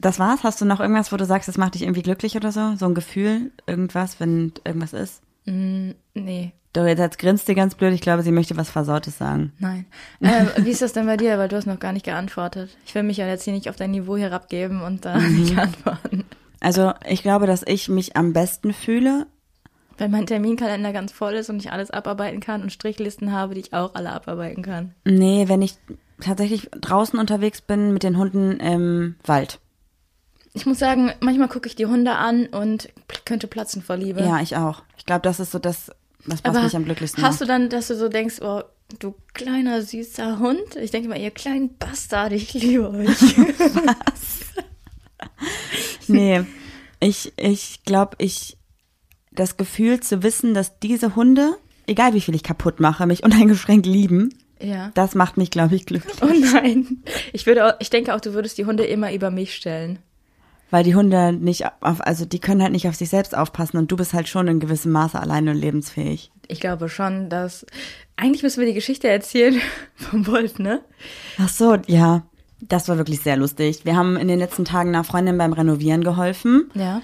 Das war's? Hast du noch irgendwas, wo du sagst, das macht dich irgendwie glücklich oder so? So ein Gefühl, irgendwas, wenn irgendwas ist? Nee, Doch, jetzt grinst sie ganz blöd. Ich glaube, sie möchte was Versautes sagen. nein. Ähm, wie ist das denn bei dir? Weil du hast noch gar nicht geantwortet. Ich will mich ja jetzt hier nicht auf dein Niveau herabgeben und da Mhm. nicht antworten. Also, ich glaube, dass ich mich am besten fühle. Wenn mein Terminkalender ganz voll ist und ich alles abarbeiten kann und Strichlisten habe, die ich auch alle abarbeiten kann. Nee, wenn ich tatsächlich draußen unterwegs bin mit den Hunden im Wald. Ich muss sagen, manchmal gucke ich die Hunde an und könnte platzen vor Liebe. Ja, ich auch. Ich glaube, das ist so das, was, was mich am glücklichsten hast macht. du dann, dass du so denkst, oh, du kleiner süßer Hund? Ich denke mal, ihr kleinen Bastard, ich liebe euch. Nee, ich, ich glaube, ich, das Gefühl zu wissen, dass diese Hunde, egal wie viel ich kaputt mache, mich uneingeschränkt lieben. Ja. Das macht mich, glaube ich, glücklich. Oh nein. Ich würde auch, ich denke auch, du würdest die Hunde immer über mich stellen. Weil die Hunde nicht auf, also die können halt nicht auf sich selbst aufpassen und du bist halt schon in gewissem Maße alleine und lebensfähig. Ich glaube schon, dass. Eigentlich müssen wir die Geschichte erzählen vom Wolf, ne? Ach so, ja. Das war wirklich sehr lustig. Wir haben in den letzten Tagen einer Freundin beim Renovieren geholfen. Ja.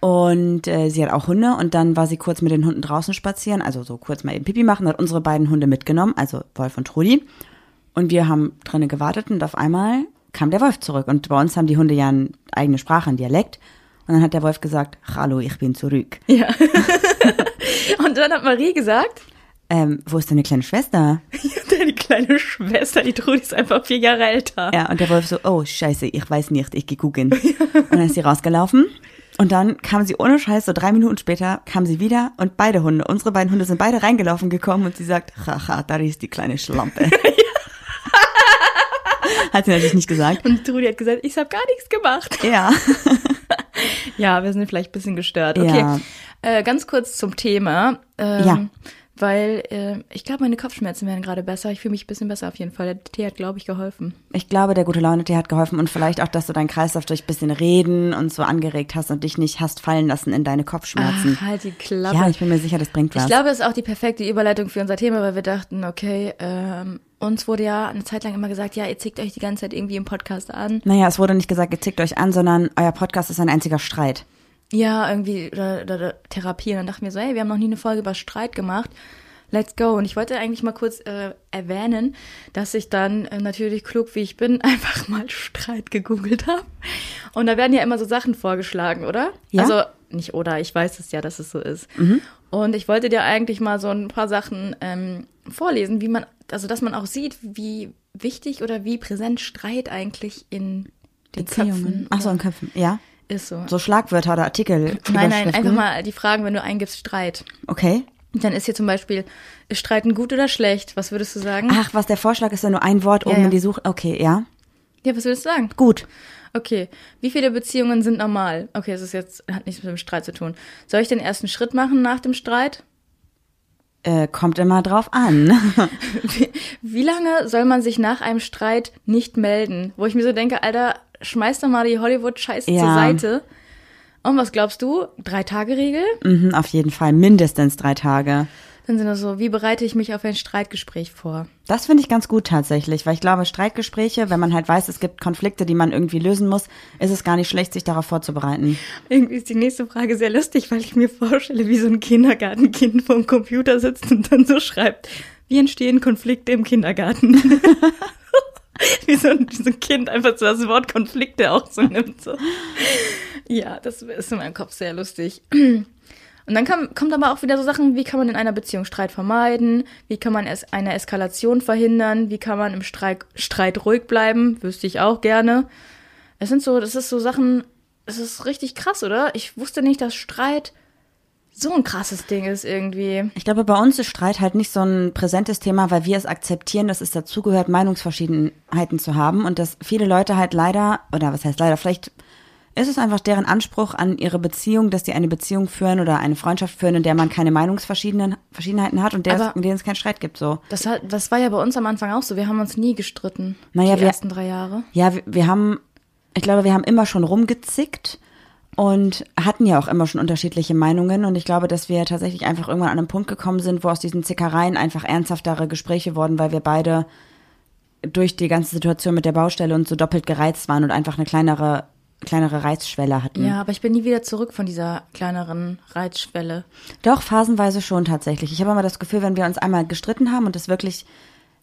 Und äh, sie hat auch Hunde und dann war sie kurz mit den Hunden draußen spazieren, also so kurz mal eben Pipi machen, hat unsere beiden Hunde mitgenommen, also Wolf und Trudi. Und wir haben drinnen gewartet und auf einmal kam der Wolf zurück. Und bei uns haben die Hunde ja eine eigene Sprache, einen Dialekt. Und dann hat der Wolf gesagt, Hallo, ich bin zurück. Ja. Und dann hat Marie gesagt, Ähm, wo ist deine kleine Schwester? deine kleine Schwester, die Trudi ist einfach vier Jahre älter. Ja, und der Wolf so, oh, scheiße, ich weiß nicht, ich geh gucken. Und dann ist sie rausgelaufen. Und dann kam sie ohne Scheiß, so drei Minuten später, kam sie wieder und beide Hunde, unsere beiden Hunde sind beide reingelaufen gekommen und sie sagt, haha, da ist die kleine Schlampe. Hat sie natürlich nicht gesagt. Und Trudi hat gesagt, ich habe gar nichts gemacht. Ja. Ja, wir sind vielleicht ein bisschen gestört. Okay, Ja. äh, ganz kurz zum Thema. Ähm, Ja. Weil äh, ich glaube, meine Kopfschmerzen werden gerade besser. Ich fühle mich ein bisschen besser auf jeden Fall. Der Tee hat, glaube ich, geholfen. Ich glaube, der gute Laune-Tee hat geholfen und vielleicht auch, dass du deinen Kreislauf durch ein bisschen Reden und so angeregt hast und dich nicht hast fallen lassen in deine Kopfschmerzen. Ach, halt die Klappe. ja, ich bin mir sicher, das bringt was. Ich glaube, es ist auch die perfekte Überleitung für unser Thema, weil wir dachten, okay, ähm, uns wurde ja eine Zeit lang immer gesagt, ja, ihr zickt euch die ganze Zeit irgendwie im Podcast an. naja, es wurde nicht gesagt, ihr zickt euch an, sondern euer Podcast ist ein einziger Streit. Ja, irgendwie oder, oder, oder Therapie. Und dann dachten wir so, hey, wir haben noch nie eine Folge über Streit gemacht. Let's go. Und ich wollte eigentlich mal kurz äh, erwähnen, dass ich dann äh, natürlich klug wie ich bin einfach mal Streit gegoogelt habe. Und da werden ja immer so Sachen vorgeschlagen, oder? Ja. Also nicht oder, ich weiß es ja, dass es so ist. Und ich wollte dir eigentlich mal so ein paar Sachen ähm, vorlesen, wie man, also dass man auch sieht, wie wichtig oder wie präsent Streit eigentlich in den Beziehungen. Köpfen Ach so, in Köpfen, ja. Ist so. So Schlagwörter oder Artikel. Nein, nein, einfach mal die Fragen, wenn du eingibst Streit. Okay. Dann ist hier zum Beispiel, ist Streiten gut oder schlecht? Was würdest du sagen? Ach, was der Vorschlag ist ja nur ein Wort oben ja. in die Suche. Okay, ja. Ja, was würdest du sagen? Gut. Okay. Wie viele Beziehungen sind normal? Okay, es ist jetzt, hat nichts mit dem Streit zu tun. Soll ich den ersten Schritt machen nach dem Streit? Äh, kommt immer drauf an. Wie, wie lange soll man sich nach einem Streit nicht melden? Wo ich mir so denke, Alter, schmeiß doch mal die Hollywood-Scheiße Ja. zur Seite. Und was glaubst du? Drei-Tage-Regel? mhm, auf jeden Fall. Mindestens drei Tage. Dann sind das so, wie bereite ich mich auf ein Streitgespräch vor? Das finde ich ganz gut tatsächlich, weil ich glaube, Streitgespräche, wenn man halt weiß, es gibt Konflikte, die man irgendwie lösen muss, ist es gar nicht schlecht, sich darauf vorzubereiten. Irgendwie ist die nächste Frage sehr lustig, weil ich mir vorstelle, wie so ein Kindergartenkind vorm Computer sitzt und dann so schreibt, wie entstehen Konflikte im Kindergarten? wie, so ein, so ein Kind einfach so das Wort Konflikte auch so nimmt. So. Ja, das ist in meinem Kopf sehr lustig. Und dann kam, kommt aber auch wieder so Sachen, wie kann man in einer Beziehung Streit vermeiden? Wie kann man es eine Eskalation verhindern? Wie kann man im Streit, Streit ruhig bleiben? Wüsste ich auch gerne. Es sind so, das ist so Sachen, es ist richtig krass, oder? Ich wusste nicht, dass Streit so ein krasses Ding ist irgendwie. Ich glaube, bei uns ist Streit halt nicht so ein präsentes Thema, weil wir es akzeptieren, dass es dazugehört, Meinungsverschiedenheiten zu haben und dass viele Leute halt leider, oder was heißt leider, vielleicht ist es einfach deren Anspruch an ihre Beziehung, dass die eine Beziehung führen oder eine Freundschaft führen, in der man keine Meinungsverschiedenheiten hat und der es, in denen es keinen Streit gibt, so. Das, hat, das war ja bei uns am Anfang auch so. Wir haben uns nie gestritten. Naja, die wir- ersten drei Jahre. Ja, wir, wir haben, ich glaube, wir haben immer schon rumgezickt und hatten ja auch immer schon unterschiedliche Meinungen. Und ich glaube, dass wir tatsächlich einfach irgendwann an einen Punkt gekommen sind, wo aus diesen Zickereien einfach ernsthaftere Gespräche wurden, weil wir beide durch die ganze Situation mit der Baustelle und so doppelt gereizt waren und einfach eine kleinere, kleinere Reizschwelle hatten. Ja, aber ich bin nie wieder zurück von dieser kleineren Reizschwelle. Doch, phasenweise schon tatsächlich. Ich habe immer das Gefühl, wenn wir uns einmal gestritten haben und es wirklich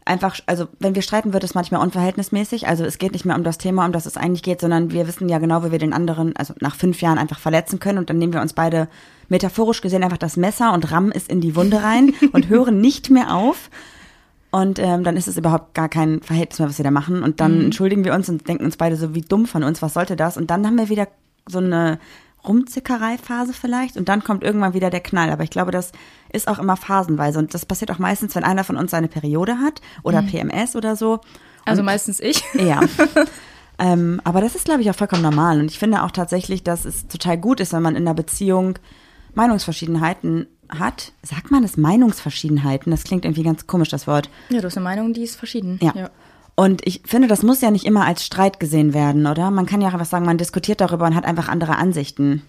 einfach, also wenn wir streiten, wird es manchmal unverhältnismäßig. Also es geht nicht mehr um das Thema, um das es eigentlich geht, sondern wir wissen ja genau, wie wir den anderen, also nach fünf Jahren einfach verletzen können und dann nehmen wir uns beide metaphorisch gesehen einfach das Messer und rammen es in die Wunde rein und hören nicht mehr auf. Und ähm, dann ist es überhaupt gar kein Verhältnis mehr, was wir da machen. Und dann entschuldigen wir uns und denken uns beide so, wie dumm von uns, was sollte das? Und dann haben wir wieder so eine Rumzickerei-Phase vielleicht. Und dann kommt irgendwann wieder der Knall. Aber ich glaube, das ist auch immer phasenweise. Und das passiert auch meistens, wenn einer von uns seine Periode hat oder PMS oder so. Also Und- meistens ich. ja. ähm, aber das ist, glaube ich, auch vollkommen normal. Und ich finde auch tatsächlich, dass es total gut ist, wenn man in einer Beziehung Meinungsverschiedenheiten hat. Sagt man es Meinungsverschiedenheiten? Das klingt irgendwie ganz komisch, das Wort. Ja, du hast eine Meinung, die ist verschieden. Ja. Und ich finde, das muss ja nicht immer als Streit gesehen werden, oder? Man kann ja auch einfach sagen, man diskutiert darüber und hat einfach andere Ansichten.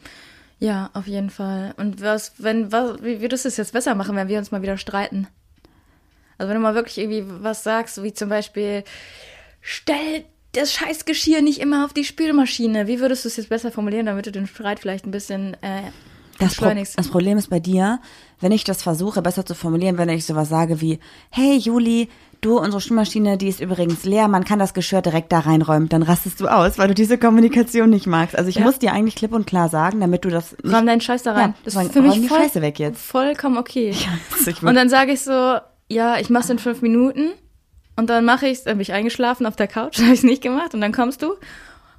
Ja, auf jeden Fall. Und was, wenn, was, wie würdest du es jetzt besser machen, wenn wir uns mal wieder streiten? Also wenn du mal wirklich irgendwie was sagst, wie zum Beispiel, stell das scheiß Geschirr nicht immer auf die Spülmaschine. Wie würdest du es jetzt besser formulieren, damit du den Streit vielleicht ein bisschen äh, Das, Pro das Problem ist bei dir, wenn ich das versuche, besser zu formulieren, wenn ich sowas sage wie, hey Juli, du, unsere Spülmaschine, die ist übrigens leer, man kann das Geschirr direkt da reinräumen, dann rastest du aus, weil du diese Kommunikation nicht magst. Also ich Ja. muss dir eigentlich klipp und klar sagen, damit du das Räum deinen Scheiß da rein. Ja, das ist für mich voll, Scheiße weg jetzt. vollkommen okay. Und dann sage ich so, ja, ich mach's in fünf Minuten. Und dann mache ich's, dann bin ich eingeschlafen auf der Couch, habe ich's nicht gemacht. Und dann kommst du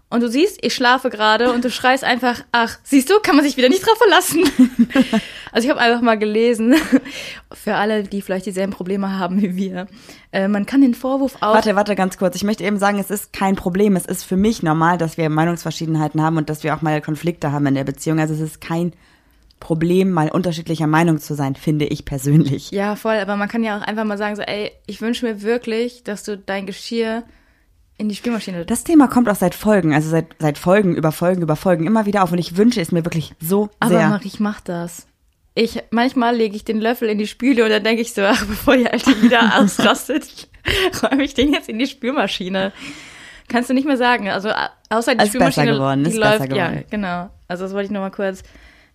und du siehst, ich schlafe gerade und du schreist einfach, ach, siehst du, kann man sich wieder nicht drauf verlassen. also ich habe einfach mal gelesen, für alle, die vielleicht dieselben Probleme haben wie wir, äh, man kann den Vorwurf auch Warte, warte ganz kurz. Ich möchte eben sagen, es ist kein Problem. Es ist für mich normal, dass wir Meinungsverschiedenheiten haben und dass wir auch mal Konflikte haben in der Beziehung. Also es ist kein Problem, mal unterschiedlicher Meinung zu sein, finde ich persönlich. Ja, voll, aber man kann ja auch einfach mal sagen, so, ey, ich wünsche mir wirklich, dass du dein Geschirr in die Spülmaschine. Das Thema kommt auch seit Folgen, also seit, seit Folgen über Folgen über Folgen immer wieder auf und ich wünsche es mir wirklich so aber sehr. Marie, ich mach das. Ich, manchmal lege ich den Löffel in die Spüle und dann denke ich so, ach, bevor die Alte wieder ausrastet, räume ich den jetzt in die Spülmaschine. Kannst du nicht mehr sagen. Also, außer die Ist besser Spülmaschine, geworden, die ist läuft, besser ja, geworden. genau. Also, das wollte ich nur mal kurz,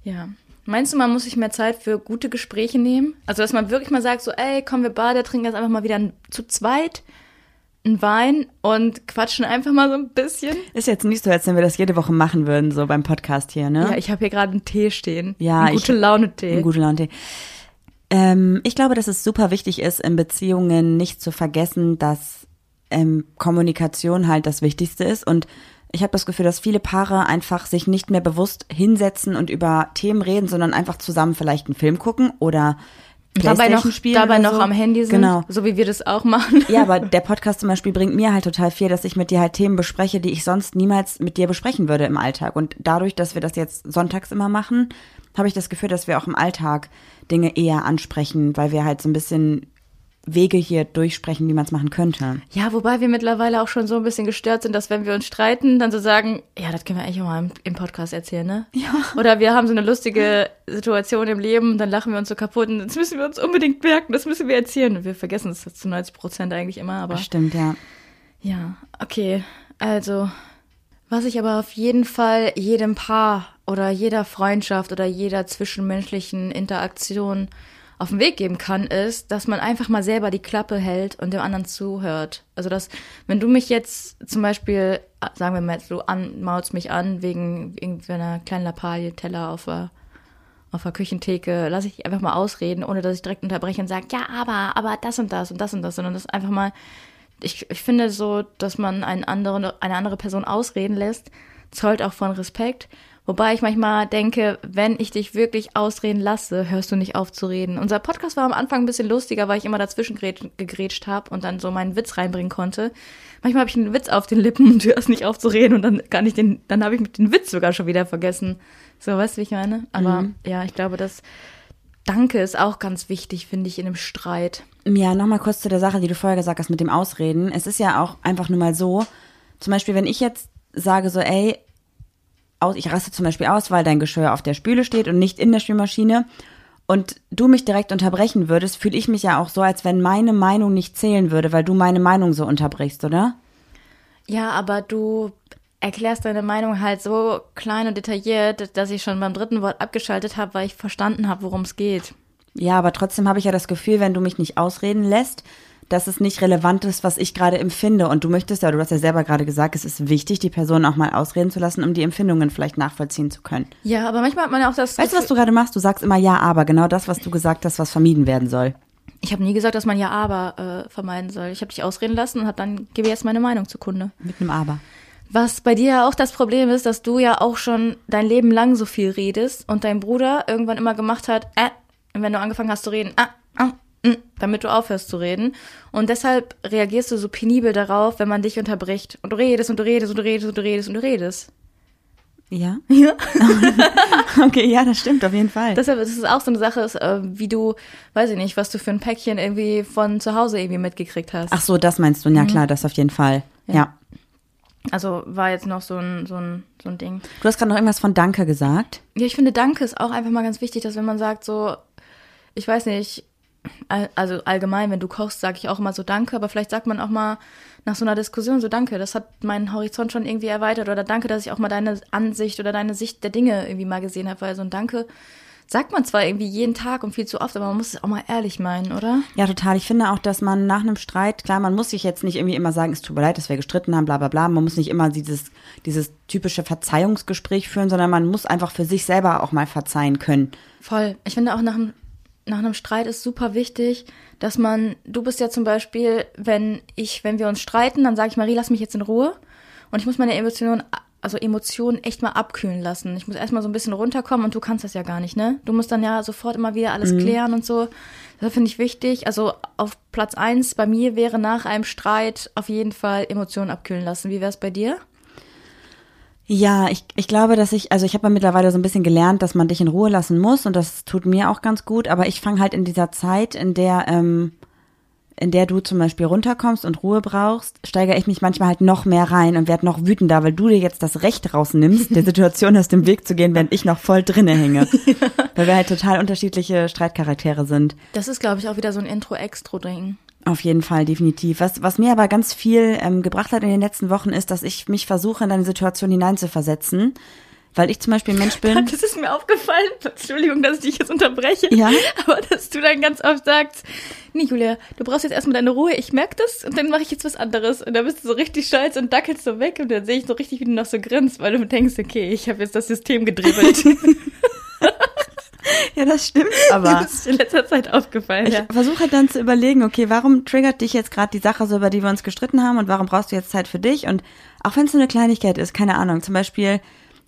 ja. Meinst du, man muss sich mehr Zeit für gute Gespräche nehmen? Also, dass man wirklich mal sagt, so, ey, komm, wir beide trinken jetzt einfach mal wieder zu zweit einen Wein und quatschen einfach mal so ein bisschen. Ist jetzt nicht so, als wenn wir das jede Woche machen würden, so beim Podcast hier, ne? Ja, ich habe hier gerade einen Tee stehen. Ja, einen gute Laune-Tee. Ein gute Laune. Ähm, ich glaube, dass es super wichtig ist, in Beziehungen nicht zu vergessen, dass ähm, Kommunikation halt das Wichtigste ist. Und ich habe das Gefühl, dass viele Paare einfach sich nicht mehr bewusst hinsetzen und über Themen reden, sondern einfach zusammen vielleicht einen Film gucken oder dabei noch, spielen dabei noch so. am Handy sind, Genau. so wie wir das auch machen. Ja, aber der Podcast zum Beispiel bringt mir halt total viel, dass ich mit dir halt Themen bespreche, die ich sonst niemals mit dir besprechen würde im Alltag. Und dadurch, dass wir das jetzt sonntags immer machen, habe ich das Gefühl, dass wir auch im Alltag Dinge eher ansprechen, weil wir halt so ein bisschen Wege hier durchsprechen, wie man es machen könnte. Ja, wobei wir mittlerweile auch schon so ein bisschen gestört sind, dass wenn wir uns streiten, dann so sagen, ja, das können wir eigentlich auch mal im, im Podcast erzählen, ne? Ja. Oder wir haben so eine lustige Situation im Leben, dann lachen wir uns so kaputt und das müssen wir uns unbedingt merken, das müssen wir erzählen. Und wir vergessen es zu 90 Prozent eigentlich immer, aber. Stimmt, ja. Ja, okay. Also, was ich aber auf jeden Fall jedem Paar oder jeder Freundschaft oder jeder zwischenmenschlichen Interaktion auf den Weg geben kann, ist, dass man einfach mal selber die Klappe hält und dem anderen zuhört. Also, dass, wenn du mich jetzt zum Beispiel, sagen wir mal, du anmaulst mich an wegen irgendeiner kleinen Lappalie, Teller auf der auf der Küchentheke, lasse ich einfach mal ausreden, ohne dass ich direkt unterbreche und sage, ja, aber, aber das und das und das und das, sondern das einfach mal, ich, ich finde so, dass man einen anderen, eine andere Person ausreden lässt, zollt auch von Respekt. Wobei ich manchmal denke, wenn ich dich wirklich ausreden lasse, hörst du nicht auf zu reden. Unser Podcast war am Anfang ein bisschen lustiger, weil ich immer dazwischen gegrätscht- habe und dann so meinen Witz reinbringen konnte. Manchmal habe ich einen Witz auf den Lippen und du hörst nicht auf zu reden und dann kann ich den, dann habe ich den Witz sogar schon wieder vergessen. So, weißt du, wie ich meine? Aber ja, ich glaube, das Danke ist auch ganz wichtig, finde ich, in einem Streit. Ja, nochmal kurz zu der Sache, die du vorher gesagt hast mit dem Ausreden. Es ist ja auch einfach nur mal so, zum Beispiel, wenn ich jetzt sage so, ey, aus, ich raste zum Beispiel aus, weil dein Geschirr auf der Spüle steht und nicht in der Spülmaschine und du mich direkt unterbrechen würdest, fühle ich mich ja auch so, als wenn meine Meinung nicht zählen würde, weil du meine Meinung so unterbrichst, oder? Ja, aber du erklärst deine Meinung halt so klein und detailliert, dass ich schon beim dritten Wort abgeschaltet habe, weil ich verstanden habe, worum es geht. Ja, aber trotzdem habe ich ja das Gefühl, wenn du mich nicht ausreden lässt, dass es nicht relevant ist, was ich gerade empfinde. Und du möchtest ja, du hast ja selber gerade gesagt, es ist wichtig, die Person auch mal ausreden zu lassen, um die Empfindungen vielleicht nachvollziehen zu können. Ja, aber manchmal hat man ja auch das. Weißt du, was du gerade machst? Du sagst immer ja, aber genau das, was du gesagt hast, was vermieden werden soll. Ich habe nie gesagt, dass man ja aber äh, vermeiden soll. Ich habe dich ausreden lassen und habe dann gebe jetzt meine Meinung zu Kunde. Mit einem Aber. Was bei dir ja auch das Problem ist, dass du ja auch schon dein Leben lang so viel redest und dein Bruder irgendwann immer gemacht hat, äh, wenn du angefangen hast zu reden, ah, ah, mm, damit du aufhörst zu reden. Und deshalb reagierst du so penibel darauf, wenn man dich unterbricht. Und du redest und du redest und du redest und du redest und du redest. Ja? Ja. Okay, ja, das stimmt auf jeden Fall. Deshalb ist es auch so eine Sache, äh, wie du, weiß ich nicht, was du für ein Päckchen irgendwie von zu Hause irgendwie mitgekriegt hast. Ach so, das meinst du. Ja, klar, das auf jeden Fall. Ja. Also war jetzt noch so ein, so ein, so ein Ding. Du hast gerade noch irgendwas von Danke gesagt. Ja, ich finde, Danke ist auch einfach mal ganz wichtig, dass wenn man sagt, so, ich weiß nicht, also allgemein, wenn du kochst, sage ich auch immer so Danke, aber vielleicht sagt man auch mal nach so einer Diskussion so Danke, das hat meinen Horizont schon irgendwie erweitert oder Danke, dass ich auch mal deine Ansicht oder deine Sicht der Dinge irgendwie mal gesehen habe, weil so ein Danke sagt man zwar irgendwie jeden Tag und viel zu oft, aber man muss es auch mal ehrlich meinen, oder? Ja, total. Ich finde auch, dass man nach einem Streit, klar, man muss sich jetzt nicht irgendwie immer sagen, es tut mir leid, dass wir gestritten haben, bla bla bla. Man muss nicht immer dieses, dieses typische Verzeihungsgespräch führen, sondern man muss einfach für sich selber auch mal verzeihen können. Voll. Ich finde auch nach einem, nach einem Streit ist super wichtig, dass man, du bist ja zum Beispiel, wenn ich, wenn wir uns streiten, dann sage ich, Marie, lass mich jetzt in Ruhe. Und ich muss meine Emotionen, also Emotionen echt mal abkühlen lassen. Ich muss erstmal so ein bisschen runterkommen und du kannst das ja gar nicht, ne? Du musst dann ja sofort immer wieder alles klären und so. Das finde ich wichtig. Also auf Platz eins bei mir wäre nach einem Streit auf jeden Fall Emotionen abkühlen lassen. Wie wäre es bei dir? Ja, ich, ich glaube, dass ich, also ich habe ja mittlerweile so ein bisschen gelernt, dass man dich in Ruhe lassen muss und das tut mir auch ganz gut, aber ich fange halt in dieser Zeit, in der, ähm, in der du zum Beispiel runterkommst und Ruhe brauchst, steigere ich mich manchmal halt noch mehr rein und werde noch wütender, weil du dir jetzt das Recht rausnimmst, der Situation aus dem Weg zu gehen, während ich noch voll drinne hänge. Weil wir halt total unterschiedliche Streitcharaktere sind. Das ist, glaube ich, auch wieder so ein Intro-Extro-Ding. Auf jeden Fall, definitiv. Was, was mir aber ganz viel ähm, gebracht hat in den letzten Wochen ist, dass ich mich versuche, in deine Situation hineinzuversetzen. Weil ich zum Beispiel ein Mensch bin. Das ist mir aufgefallen. Entschuldigung, dass ich dich jetzt unterbreche. Ja? Aber dass du dann ganz oft sagst, nee, Julia, du brauchst jetzt erstmal deine Ruhe. Ich merke das und dann mache ich jetzt was anderes. Und dann bist du so richtig stolz und dackelst so weg. Und dann sehe ich so richtig, wie du noch so grinst, weil du denkst, okay, ich habe jetzt das System gedribbelt. Ja, das stimmt. Aber das ist in letzter Zeit aufgefallen, ich ja. versuche halt dann zu überlegen, okay, warum triggert dich jetzt gerade die Sache so, über die wir uns gestritten haben und warum brauchst du jetzt Zeit für dich? Und auch wenn es nur eine Kleinigkeit ist, keine Ahnung, zum Beispiel,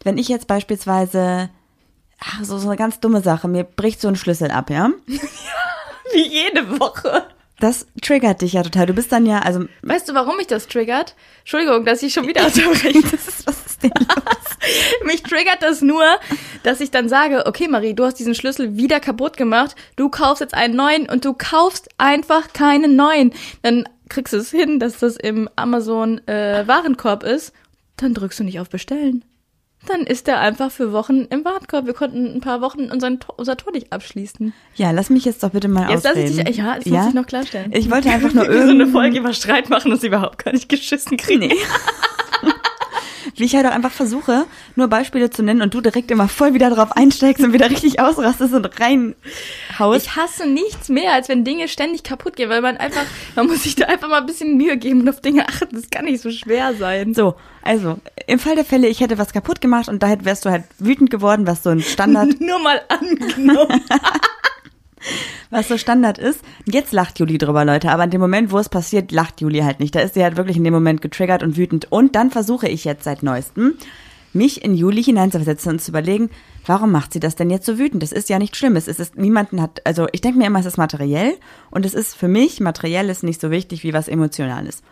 wenn ich jetzt beispielsweise, ach, so, so eine ganz dumme Sache, mir bricht so ein Schlüssel ab, ja? Wie jede Woche. Das triggert dich ja total. Du bist dann ja, also, Weißt du, warum mich das triggert? Entschuldigung, dass ich schon wieder unterbreche. Das ist, was denn los? mich triggert das nur, dass ich dann sage, okay, Marie, du hast diesen Schlüssel wieder kaputt gemacht. Du kaufst jetzt einen neuen und du kaufst einfach keinen neuen. Dann kriegst du es hin, dass das im Amazon äh, Warenkorb ist. Dann drückst du nicht auf Bestellen. Dann ist der einfach für Wochen im Warenkorb. Wir konnten ein paar Wochen unseren, unser Tor nicht abschließen. ja, lass mich jetzt doch bitte mal Jetzt lass ausreden. ich dich, ja, das muss ich noch klarstellen. Ich wollte einfach nur so eine irgendwie, Folge über Streit machen und sie überhaupt gar nicht geschissen kriegen. wie ich halt auch einfach versuche, nur Beispiele zu nennen und du direkt immer voll wieder drauf einsteigst und wieder richtig ausrastest und reinhaust. Ich hasse nichts mehr, als wenn Dinge ständig kaputt gehen, weil man einfach, man muss sich da einfach mal ein bisschen Mühe geben und auf Dinge achten. Das kann nicht so schwer sein. So, also, im Fall der Fälle, ich hätte was kaputt gemacht und da wärst du halt wütend geworden, was so ein Standard, Nur mal angenommen. was so Standard ist. Jetzt lacht Juli drüber, Leute, aber in dem Moment, wo es passiert, lacht Juli halt nicht. Da ist sie halt wirklich in dem Moment getriggert und wütend. Und dann versuche ich jetzt seit neuestem, mich in Juli hineinzuversetzen und zu überlegen, warum macht sie das denn jetzt so wütend? Das ist ja nicht schlimm. Es ist, niemanden hat, also ich denke mir immer, es ist materiell und es ist für mich, materiell ist nicht so wichtig wie was Emotionales.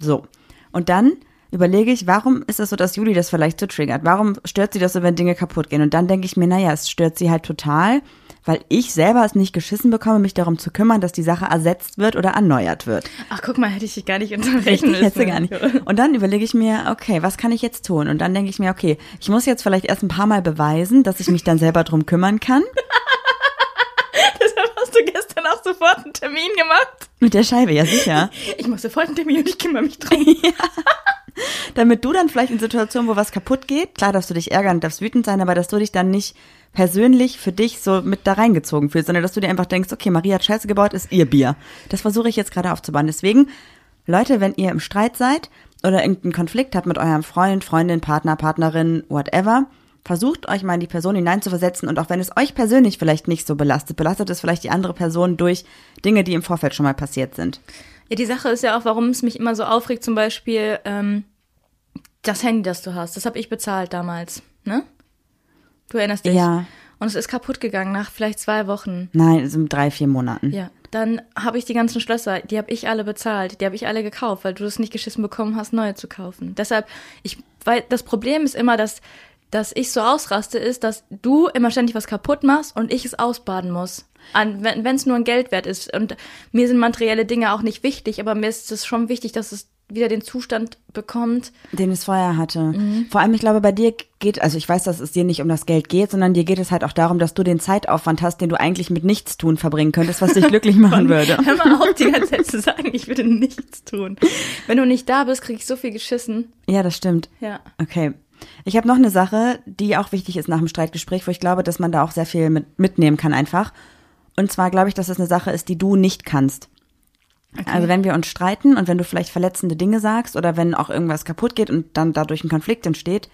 So. Und dann überlege ich, warum ist es so, dass Juli das vielleicht so triggert? Warum stört sie das so, wenn Dinge kaputt gehen? Und dann denke ich mir, naja, es stört sie halt total, weil ich selber es nicht geschissen bekomme, mich darum zu kümmern, dass die Sache ersetzt wird oder erneuert wird. Ach, guck mal, hätte ich dich gar nicht unterbrechen müssen. hätte gar nicht. Und dann überlege ich mir, okay, was kann ich jetzt tun? Und dann denke ich mir, okay, ich muss jetzt vielleicht erst ein paar Mal beweisen, dass ich mich dann selber drum kümmern kann. Deshalb hast du gestern auch sofort einen Termin gemacht. Mit der Scheibe, ja sicher. Ich muss sofort einen Termin und ich kümmere mich drum. Damit du dann vielleicht in Situationen, wo was kaputt geht, klar darfst du dich ärgern, darfst wütend sein, aber dass du dich dann nicht persönlich für dich so mit da reingezogen fühlst, sondern dass du dir einfach denkst, okay, Maria hat Scheiße gebaut, ist ihr Bier. Das versuche ich jetzt gerade aufzubauen. Deswegen, Leute, wenn ihr im Streit seid oder irgendeinen Konflikt habt mit eurem Freund, Freundin, Partner, Partnerin, whatever, versucht euch mal in die Person hineinzuversetzen und auch wenn es euch persönlich vielleicht nicht so belastet, belastet es vielleicht die andere Person durch Dinge, die im Vorfeld schon mal passiert sind. Ja, die Sache ist ja auch, warum es mich immer so aufregt, zum Beispiel ähm, das Handy, das du hast. Das habe ich bezahlt damals, ne? Du erinnerst dich? Ja. Und es ist kaputt gegangen nach vielleicht zwei Wochen. Nein, so in drei, vier Monaten. Ja. Dann habe ich die ganzen Schlösser, die habe ich alle bezahlt, die habe ich alle gekauft, weil du es nicht geschissen bekommen hast, neue zu kaufen. Deshalb, ich, weil das Problem ist immer, dass dass ich so ausraste, ist, dass du immer ständig was kaputt machst und ich es ausbaden muss. An, wenn es nur ein Geldwert ist. Und mir sind materielle Dinge auch nicht wichtig, aber mir ist es schon wichtig, dass es wieder den Zustand bekommt. Den es vorher hatte. Vor allem, ich glaube, bei dir geht, also ich weiß, dass es dir nicht um das Geld geht, sondern dir geht es halt auch darum, dass du den Zeitaufwand hast, den du eigentlich mit nichts tun verbringen könntest, was dich glücklich machen würde. Hör mal auf, die ganze Zeit zu sagen, ich würde nichts tun. Wenn du nicht da bist, krieg ich so viel geschissen. Ja, das stimmt. Ja. Okay. Ich habe noch eine Sache, die auch wichtig ist nach dem Streitgespräch, wo ich glaube, dass man da auch sehr viel mit, mitnehmen kann einfach. Und zwar glaube ich, dass das eine Sache ist, die du nicht kannst. Also wenn wir uns streiten und wenn du vielleicht verletzende Dinge sagst oder wenn auch irgendwas kaputt geht und dann dadurch ein Konflikt entsteht,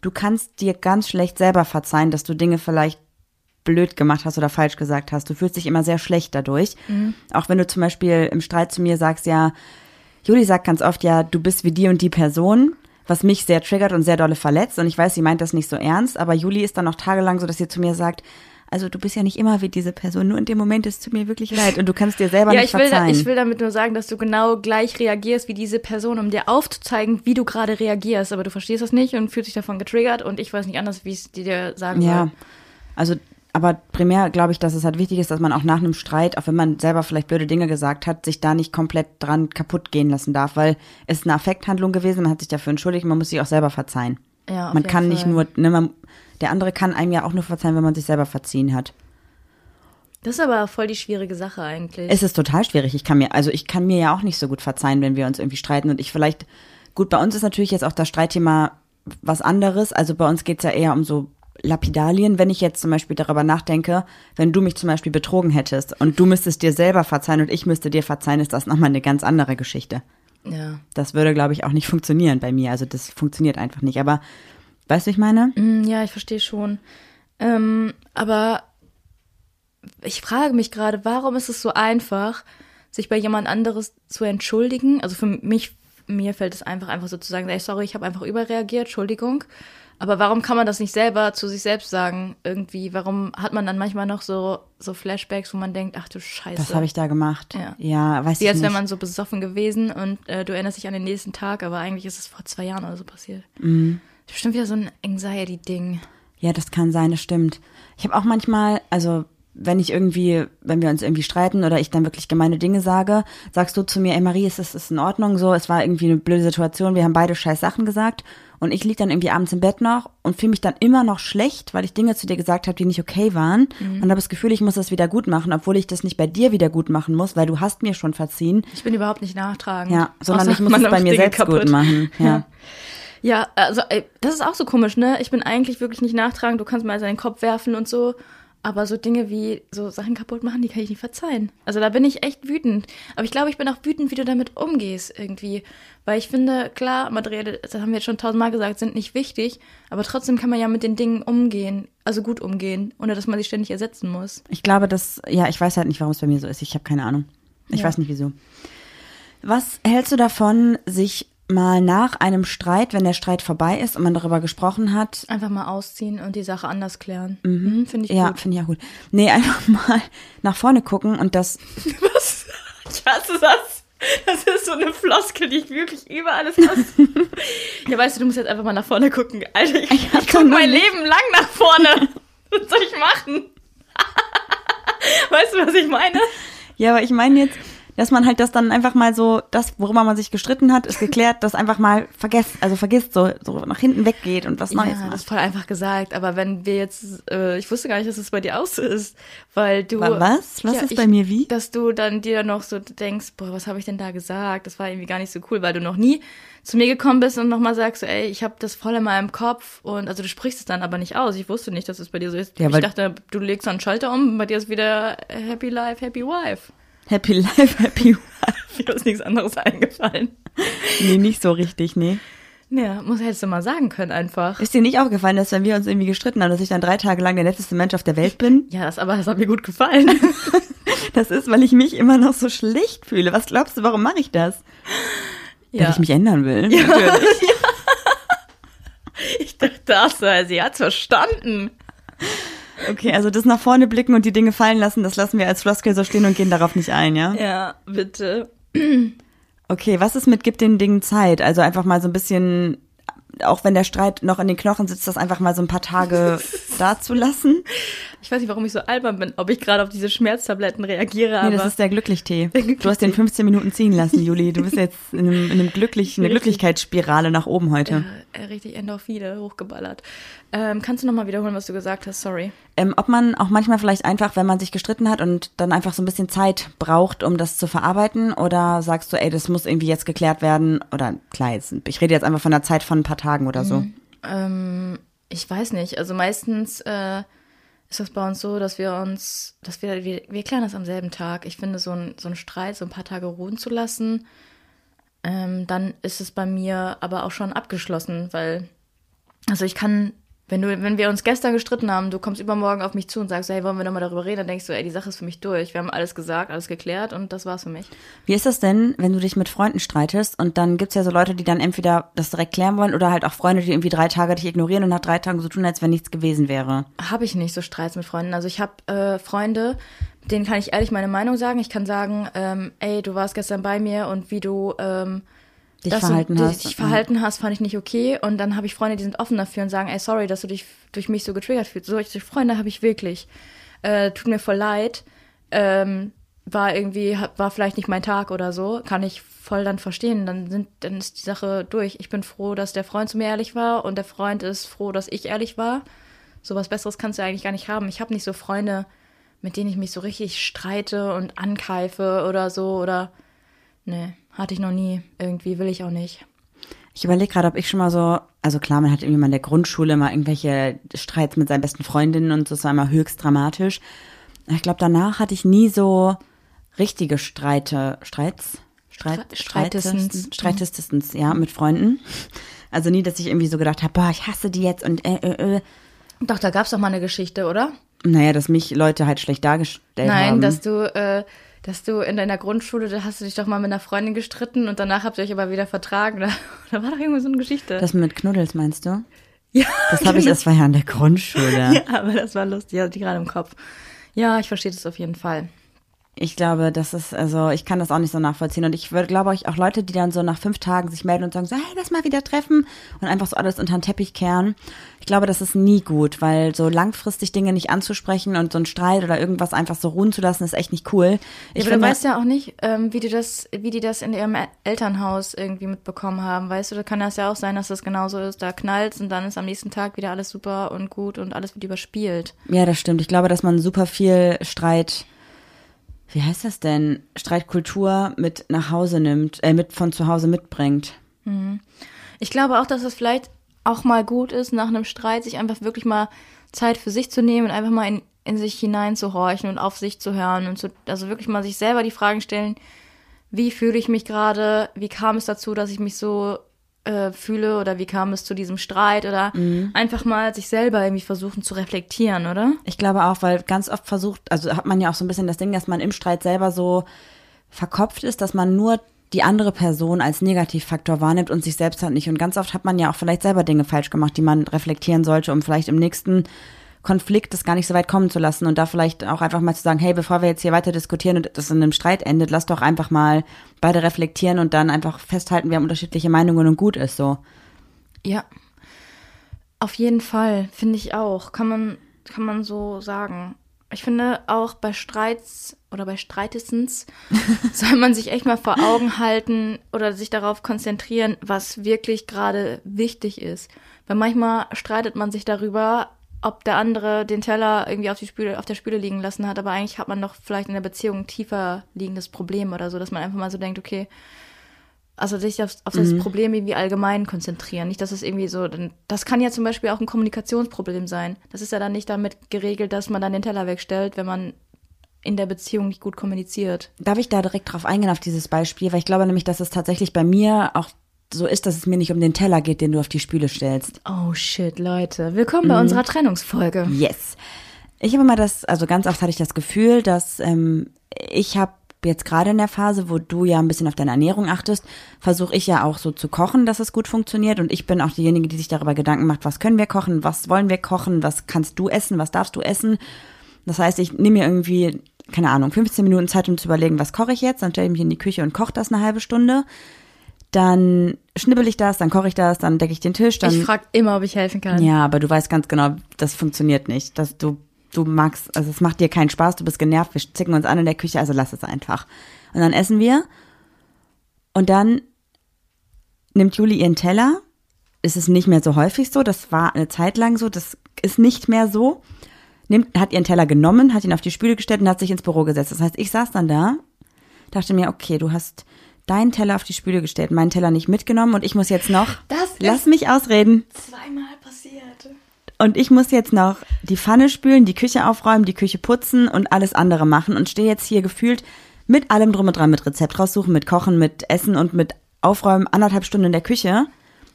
du kannst dir ganz schlecht selber verzeihen, dass du Dinge vielleicht blöd gemacht hast oder falsch gesagt hast. Du fühlst dich immer sehr schlecht dadurch. Auch wenn du zum Beispiel im Streit zu mir sagst, ja, Juli sagt ganz oft, ja, du bist wie die und die Person, was mich sehr triggert und sehr dolle verletzt. Und ich weiß, sie meint das nicht so ernst, aber Juli ist dann noch tagelang so, dass sie zu mir sagt, also du bist ja nicht immer wie diese Person, nur in dem Moment ist es mir wirklich leid und du kannst dir selber Ja, nicht ich will, verzeihen. ich will damit nur sagen, dass du genau gleich reagierst wie diese Person, um dir aufzuzeigen, wie du gerade reagierst. Aber du verstehst das nicht und fühlst dich davon getriggert und ich weiß nicht anders, wie es dir sagen ja, soll. also aber primär glaube ich, dass es halt wichtig ist, dass man auch nach einem Streit, auch wenn man selber vielleicht blöde Dinge gesagt hat, sich da nicht komplett dran kaputt gehen lassen darf, weil es eine Affekthandlung gewesen, man hat sich dafür entschuldigt, man muss sich auch selber verzeihen. Ja, man kann nicht Fall. nur, ne, man, der andere kann einem ja auch nur verzeihen, wenn man sich selber verziehen hat. Das ist aber voll die schwierige Sache eigentlich. Es ist total schwierig. Ich kann mir, also ich kann mir ja auch nicht so gut verzeihen, wenn wir uns irgendwie streiten und ich vielleicht, gut, bei uns ist natürlich jetzt auch das Streitthema was anderes. Also bei uns geht's ja eher um so Lapidalien. Wenn ich jetzt zum Beispiel darüber nachdenke, wenn du mich zum Beispiel betrogen hättest und du müsstest dir selber verzeihen und ich müsste dir verzeihen, ist das nochmal eine ganz andere Geschichte. Ja. Das würde, glaube ich, auch nicht funktionieren bei mir. Also das funktioniert einfach nicht. Aber weißt du, ich meine? Mm, Ja, ich verstehe schon. Ähm, aber ich frage mich gerade, warum ist es so einfach, sich bei jemand anderes zu entschuldigen? Also für mich, mir fällt es einfach, einfach so zu sagen, ey, sorry, ich habe einfach überreagiert, Entschuldigung. Aber warum kann man das nicht selber zu sich selbst sagen? Irgendwie, warum hat man dann manchmal noch so, so Flashbacks, wo man denkt, ach du Scheiße. Was habe ich da gemacht? Ja. ja weiß Wie ich als wäre man so besoffen gewesen und äh, du erinnerst dich an den nächsten Tag, aber eigentlich ist es vor zwei Jahren oder so passiert. Mhm. Das ist bestimmt wieder so ein Anxiety-Ding. Ja, das kann sein, das stimmt. Ich habe auch manchmal, also wenn ich irgendwie, wenn wir uns irgendwie streiten oder ich dann wirklich gemeine Dinge sage, sagst du zu mir, ey Marie, ist das ist in Ordnung so, es war irgendwie eine blöde Situation, wir haben beide scheiß Sachen gesagt und ich lieg dann irgendwie abends im Bett noch und fühle mich dann immer noch schlecht, weil ich Dinge zu dir gesagt habe, die nicht okay waren und habe das Gefühl, ich muss das wieder gut machen, obwohl ich das nicht bei dir wieder gut machen muss, weil du hast mir schon verziehen. Ich bin überhaupt nicht nachtragend. Ja, sondern Außer ich muss es bei mir Dinge selbst gut machen. Ja. Ja, also ey, das ist auch so komisch, ne? Ich bin eigentlich wirklich nicht nachtragend. Du kannst mal seinen Kopf werfen und so. Aber so Dinge wie so Sachen kaputt machen, die kann ich nicht verzeihen. Also da bin ich echt wütend. Aber ich glaube, ich bin auch wütend, wie du damit umgehst irgendwie. Weil ich finde, klar, materielle, das haben wir jetzt schon tausendmal gesagt, sind nicht wichtig. Aber trotzdem kann man ja mit den Dingen umgehen. Also gut umgehen, ohne dass man sie ständig ersetzen muss. Ich glaube, dass, ja, ich weiß halt nicht, warum es bei mir so ist. Ich habe keine Ahnung. Ich Ja. weiß nicht wieso. Was hältst du davon, sich mal nach einem Streit, wenn der Streit vorbei ist und man darüber gesprochen hat, Einfach mal ausziehen und die Sache anders klären. Mhm. Finde ich ja, gut. finde ich auch gut. Nee, einfach mal nach vorne gucken und das, Was? Ich hasse das. Das ist so eine Floskel, die ich wirklich über alles hasse. ja, weißt du, du musst jetzt einfach mal nach vorne gucken. Alter, ich, ich, hab guck doch noch mein nicht- Leben lang nach vorne. Was soll ich machen? weißt du, was ich meine? ja, aber ich meine jetzt, dass man halt das dann einfach mal so, das, worüber man sich gestritten hat, ist geklärt, das einfach mal vergesst, also vergisst, so, so nach hinten weggeht und was Neues Ja, das macht. ist voll einfach gesagt. Aber wenn wir jetzt, äh, ich wusste gar nicht, dass es bei dir auch so ist, weil du. Wa- was? Was ist bei mir wie? Dass du dann dir noch so denkst, boah, was habe ich denn da gesagt? Das war irgendwie gar nicht so cool, weil du noch nie zu mir gekommen bist und nochmal sagst, so, ey, ich habe das voll in meinem Kopf und also du sprichst es dann aber nicht aus. Ich wusste nicht, dass es bei dir so ist. Ja, ich dachte, du legst einen Schalter um, bei dir ist wieder Happy Life, Happy Wife. Happy Life, Happy Wife. Mir ist nichts anderes eingefallen. Nee, nicht so richtig, nee. Ja, muss hättest du mal sagen können einfach. Ist dir nicht aufgefallen, dass wenn wir uns irgendwie gestritten haben, dass ich dann drei Tage lang der netteste Mensch auf der Welt bin? Ja, das aber das hat mir gut gefallen. Das ist, weil ich mich immer noch so schlecht fühle. Was glaubst du, warum mache ich das? Weil ich mich ändern will. Natürlich. Ich dachte, das, sie hat's verstanden. Okay, also das nach vorne blicken und die Dinge fallen lassen, das lassen wir als Floskel so stehen und gehen darauf nicht ein, ja? Ja, bitte. Okay, was ist mit gib den Dingen Zeit? Also einfach mal so ein bisschen auch wenn der Streit noch in den Knochen sitzt, das einfach mal so ein paar Tage da zu lassen. Ich weiß nicht, warum ich so albern bin, ob ich gerade auf diese Schmerztabletten reagiere, Nee, aber das ist der Glücklichtee. Der Du hast den Glücklichtee. 15 Minuten ziehen lassen, Juli. Du bist jetzt in einem, in einem glücklichen, eine Glücklichkeitsspirale nach oben heute. äh, richtig Endorphine hochgeballert. Ähm, kannst du nochmal wiederholen, was du gesagt hast? Sorry. Ähm, ob man auch manchmal vielleicht einfach, wenn man sich gestritten hat und dann einfach so ein bisschen Zeit braucht, um das zu verarbeiten, oder sagst du, ey, das muss irgendwie jetzt geklärt werden, oder klar, jetzt, ich rede jetzt einfach von einer Zeit von ein paar Tagen oder so. Ähm, ich weiß nicht. Also meistens äh, ist das bei uns so, dass wir uns, dass wir, wir, wir klären das am selben Tag. Ich finde, so ein, so ein Streit so ein paar Tage ruhen zu lassen, ähm, dann ist es bei mir aber auch schon abgeschlossen, weil, also ich kann, wenn du, wenn wir uns gestern gestritten haben, du kommst übermorgen auf mich zu und sagst, hey, wollen wir nochmal darüber reden, dann denkst du, ey, die Sache ist für mich durch. Wir haben alles gesagt, alles geklärt und das war's für mich. Wie ist das denn, wenn du dich mit Freunden streitest und dann gibt's ja so Leute, die dann entweder das direkt klären wollen oder halt auch Freunde, die irgendwie drei Tage dich ignorieren und nach drei Tagen so tun, als wenn nichts gewesen wäre. habe ich nicht so Streits mit Freunden. Also ich habe äh, Freunde, denen kann ich ehrlich meine Meinung sagen. Ich kann sagen, ähm, ey, du warst gestern bei mir und wie du ähm, Dich das verhalten und, hast. dich verhalten hast, fand ich nicht okay. Und dann habe ich Freunde, die sind offen dafür und sagen, ey, sorry, dass du dich durch mich so getriggert fühlst. Solche Freunde habe ich wirklich. Äh, tut mir voll leid. Ähm, war irgendwie, war vielleicht nicht mein Tag oder so, kann ich voll dann verstehen. Dann sind, dann ist die Sache durch. Ich bin froh, dass der Freund zu mir ehrlich war und der Freund ist froh, dass ich ehrlich war. Sowas Besseres kannst du eigentlich gar nicht haben. Ich habe nicht so Freunde, mit denen ich mich so richtig streite und ankeife oder so oder nee, hatte ich noch nie. Irgendwie will ich auch nicht. Ich überlege gerade, ob ich schon mal so, also klar, man hat irgendwie mal in der Grundschule mal irgendwelche Streits mit seinen besten Freundinnen und so, das war immer höchst dramatisch. Ich glaube, danach hatte ich nie so richtige Streite, Streits? Streit, Stre- Streitestens. Streitestens, ja, mit Freunden. Also nie, dass ich irgendwie so gedacht habe, boah, ich hasse die jetzt und äh, äh, äh. Doch, da gab's doch mal eine Geschichte, oder? Naja, dass mich Leute halt schlecht dargestellt Nein, haben. dass du, äh, dass du in deiner Grundschule, da hast du dich doch mal mit einer Freundin gestritten und danach habt ihr euch aber wieder vertragen. Da, da war doch irgendwie so eine Geschichte. das mit Knuddels meinst du? ja, Das habe ich, das war ja in der Grundschule. ja, aber das war lustig, hatte ich gerade im Kopf. Ja, ich verstehe das auf jeden Fall. Ich glaube, das ist, also ich kann das auch nicht so nachvollziehen. Und ich würde, glaube ich, auch Leute, die dann so nach fünf Tagen sich melden und sagen so, hey, lass mal wieder treffen und einfach so alles unter den Teppich kehren. Ich glaube, das ist nie gut, weil so langfristig Dinge nicht anzusprechen und so ein Streit oder irgendwas einfach so ruhen zu lassen, ist echt nicht cool. Ich aber du weißt ja auch nicht, ähm, wie die das, wie die das in ihrem El- Elternhaus irgendwie mitbekommen haben. Weißt du, da kann das ja auch sein, dass das genauso ist. Da knallt und dann ist am nächsten Tag wieder alles super und gut und alles wird überspielt. ja, das stimmt. Ich glaube, dass man super viel Streit, wie heißt das denn? Streitkultur mit nach Hause nimmt, äh, mit von zu Hause mitbringt. Ich glaube auch, dass es vielleicht auch mal gut ist, nach einem Streit sich einfach wirklich mal Zeit für sich zu nehmen und einfach mal in, in sich hineinzuhorchen und auf sich zu hören und zu, also wirklich mal sich selber die Fragen stellen, wie fühle ich mich gerade, wie kam es dazu, dass ich mich so äh, fühle oder wie kam es zu diesem Streit oder einfach mal sich selber irgendwie versuchen zu reflektieren, oder? Ich glaube auch, weil ganz oft versucht, also hat man ja auch so ein bisschen das Ding, dass man im Streit selber so verkopft ist, dass man nur die andere Person als Negativfaktor wahrnimmt und sich selbst halt nicht. Und ganz oft hat man ja auch vielleicht selber Dinge falsch gemacht, die man reflektieren sollte, um vielleicht im nächsten Konflikt das gar nicht so weit kommen zu lassen und da vielleicht auch einfach mal zu sagen, hey, bevor wir jetzt hier weiter diskutieren und das in einem Streit endet, lass doch einfach mal beide reflektieren und dann einfach festhalten, wir haben unterschiedliche Meinungen und gut ist so. Ja. Auf jeden Fall, finde ich auch. Kann man, kann man so sagen. Ich finde auch bei Streits oder bei Streitestens soll man sich echt mal vor Augen halten oder sich darauf konzentrieren, was wirklich gerade wichtig ist. Weil manchmal streitet man sich darüber, ob der andere den Teller irgendwie auf, die Spüle, auf der Spüle liegen lassen hat, aber eigentlich hat man doch vielleicht in der Beziehung ein tiefer liegendes Problem oder so, dass man einfach mal so denkt, okay, also sich auf, auf das Problem irgendwie allgemein konzentrieren. Nicht, dass es irgendwie so, das kann ja zum Beispiel auch ein Kommunikationsproblem sein. Das ist ja dann nicht damit geregelt, dass man dann den Teller wegstellt, wenn man in der Beziehung nicht gut kommuniziert. Darf ich da direkt drauf eingehen auf dieses Beispiel? Weil ich glaube nämlich, dass es tatsächlich bei mir auch so ist, dass es mir nicht um den Teller geht, den du auf die Spüle stellst. Oh shit, Leute. Willkommen bei unserer Trennungsfolge. Yes. Ich habe immer das, also ganz oft hatte ich das Gefühl, dass ähm, ich habe jetzt gerade in der Phase, wo du ja ein bisschen auf deine Ernährung achtest, versuche ich ja auch so zu kochen, dass es gut funktioniert. Und ich bin auch diejenige, die sich darüber Gedanken macht, was können wir kochen, was wollen wir kochen, was kannst du essen, was darfst du essen. Das heißt, ich nehme mir irgendwie, keine Ahnung, 15 Minuten Zeit, um zu überlegen, was koche ich jetzt. Dann stelle ich mich in die Küche und koche das eine halbe Stunde. Dann schnibbel ich das, dann koche ich das, dann decke ich den Tisch, dann Ich frage immer, ob ich helfen kann. ja, aber du weißt ganz genau, das funktioniert nicht. Dass du, du magst, also es macht dir keinen Spaß, du bist genervt, wir zicken uns an in der Küche, also lass es einfach. Und dann essen wir. Und dann nimmt Juli ihren Teller. Es ist nicht mehr so häufig so, das war eine Zeit lang so, das ist nicht mehr so. Nimmt, hat ihren Teller genommen, hat ihn auf die Spüle gestellt und hat sich ins Büro gesetzt. Das heißt, ich saß dann da, dachte mir, okay, du hast deinen Teller auf die Spüle gestellt, meinen Teller nicht mitgenommen und ich muss jetzt noch, Das lass mich ausreden. Zweimal passiert. Und ich muss jetzt noch die Pfanne spülen, die Küche aufräumen, die Küche putzen und alles andere machen und stehe jetzt hier gefühlt mit allem drum und dran, mit Rezept raussuchen, mit Kochen, mit Essen und mit Aufräumen anderthalb Stunden in der Küche.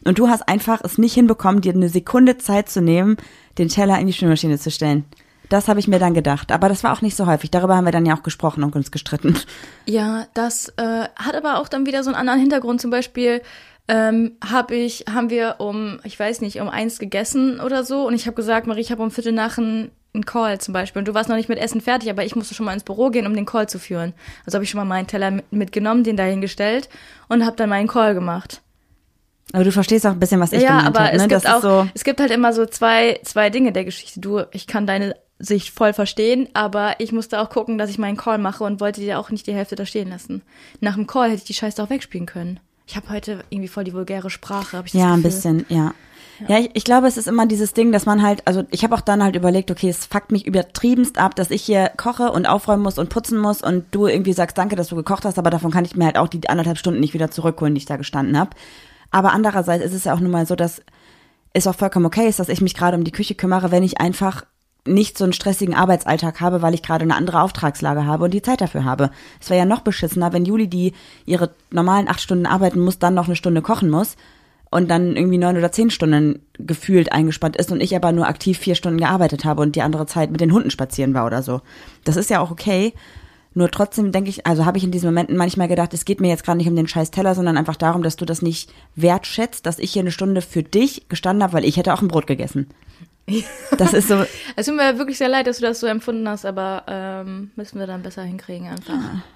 Und du hast einfach es nicht hinbekommen, dir eine Sekunde Zeit zu nehmen, den Teller in die Spülmaschine zu stellen. Das habe ich mir dann gedacht. Aber das war auch nicht so häufig. Darüber haben wir dann ja auch gesprochen und uns gestritten. Ja, das äh, hat aber auch dann wieder so einen anderen Hintergrund. Zum Beispiel ähm, hab ich, haben wir um, ich weiß nicht, um eins gegessen oder so. Und ich habe gesagt, Marie, ich habe um Viertel nach einen, einen Call zum Beispiel. Und du warst noch nicht mit Essen fertig, aber ich musste schon mal ins Büro gehen, um den Call zu führen. Also habe ich schon mal meinen Teller mit- mitgenommen, den dahingestellt und habe dann meinen Call gemacht. Aber du verstehst auch ein bisschen, was ich ja, gemeint aber habe. es Ne? gibt Das auch, so, es gibt halt immer so zwei, zwei Dinge der Geschichte. Du, ich kann deine Sicht voll verstehen, aber ich musste auch gucken, dass ich meinen Call mache und wollte dir auch nicht die Hälfte da stehen lassen. Nach dem Call hätte ich die Scheiße auch wegspielen können. Ich habe heute irgendwie voll die vulgäre Sprache, habe ich das Ja, ein Gefühl. bisschen, ja. Ja, ich, ich glaube, es ist immer dieses Ding, dass man halt, also ich habe auch dann halt überlegt, okay, es fuckt mich übertriebenst ab, dass ich hier koche und aufräumen muss und putzen muss und du irgendwie sagst, danke, dass du gekocht hast, aber davon kann ich mir halt auch die anderthalb Stunden nicht wieder zurückholen, die ich da gestanden habe. Aber andererseits ist es ja auch nun mal so, dass es auch vollkommen okay ist, dass ich mich gerade um die Küche kümmere, wenn ich einfach nicht so einen stressigen Arbeitsalltag habe, weil ich gerade eine andere Auftragslage habe und die Zeit dafür habe. Es wäre ja noch beschissener, wenn Juli, die ihre normalen acht Stunden arbeiten muss, dann noch eine Stunde kochen muss und dann irgendwie neun oder zehn Stunden gefühlt eingespannt ist und ich aber nur aktiv vier Stunden gearbeitet habe und die andere Zeit mit den Hunden spazieren war oder so. Das ist ja auch okay. Nur trotzdem denke ich, also habe ich in diesen Momenten manchmal gedacht, es geht mir jetzt gerade nicht um den scheiß Teller, sondern einfach darum, dass du das nicht wertschätzt, dass ich hier eine Stunde für dich gestanden habe, weil ich hätte auch ein Brot gegessen. Das ist so, Es tut mir wirklich sehr leid, dass du das so empfunden hast, aber ähm, müssen wir dann besser hinkriegen einfach.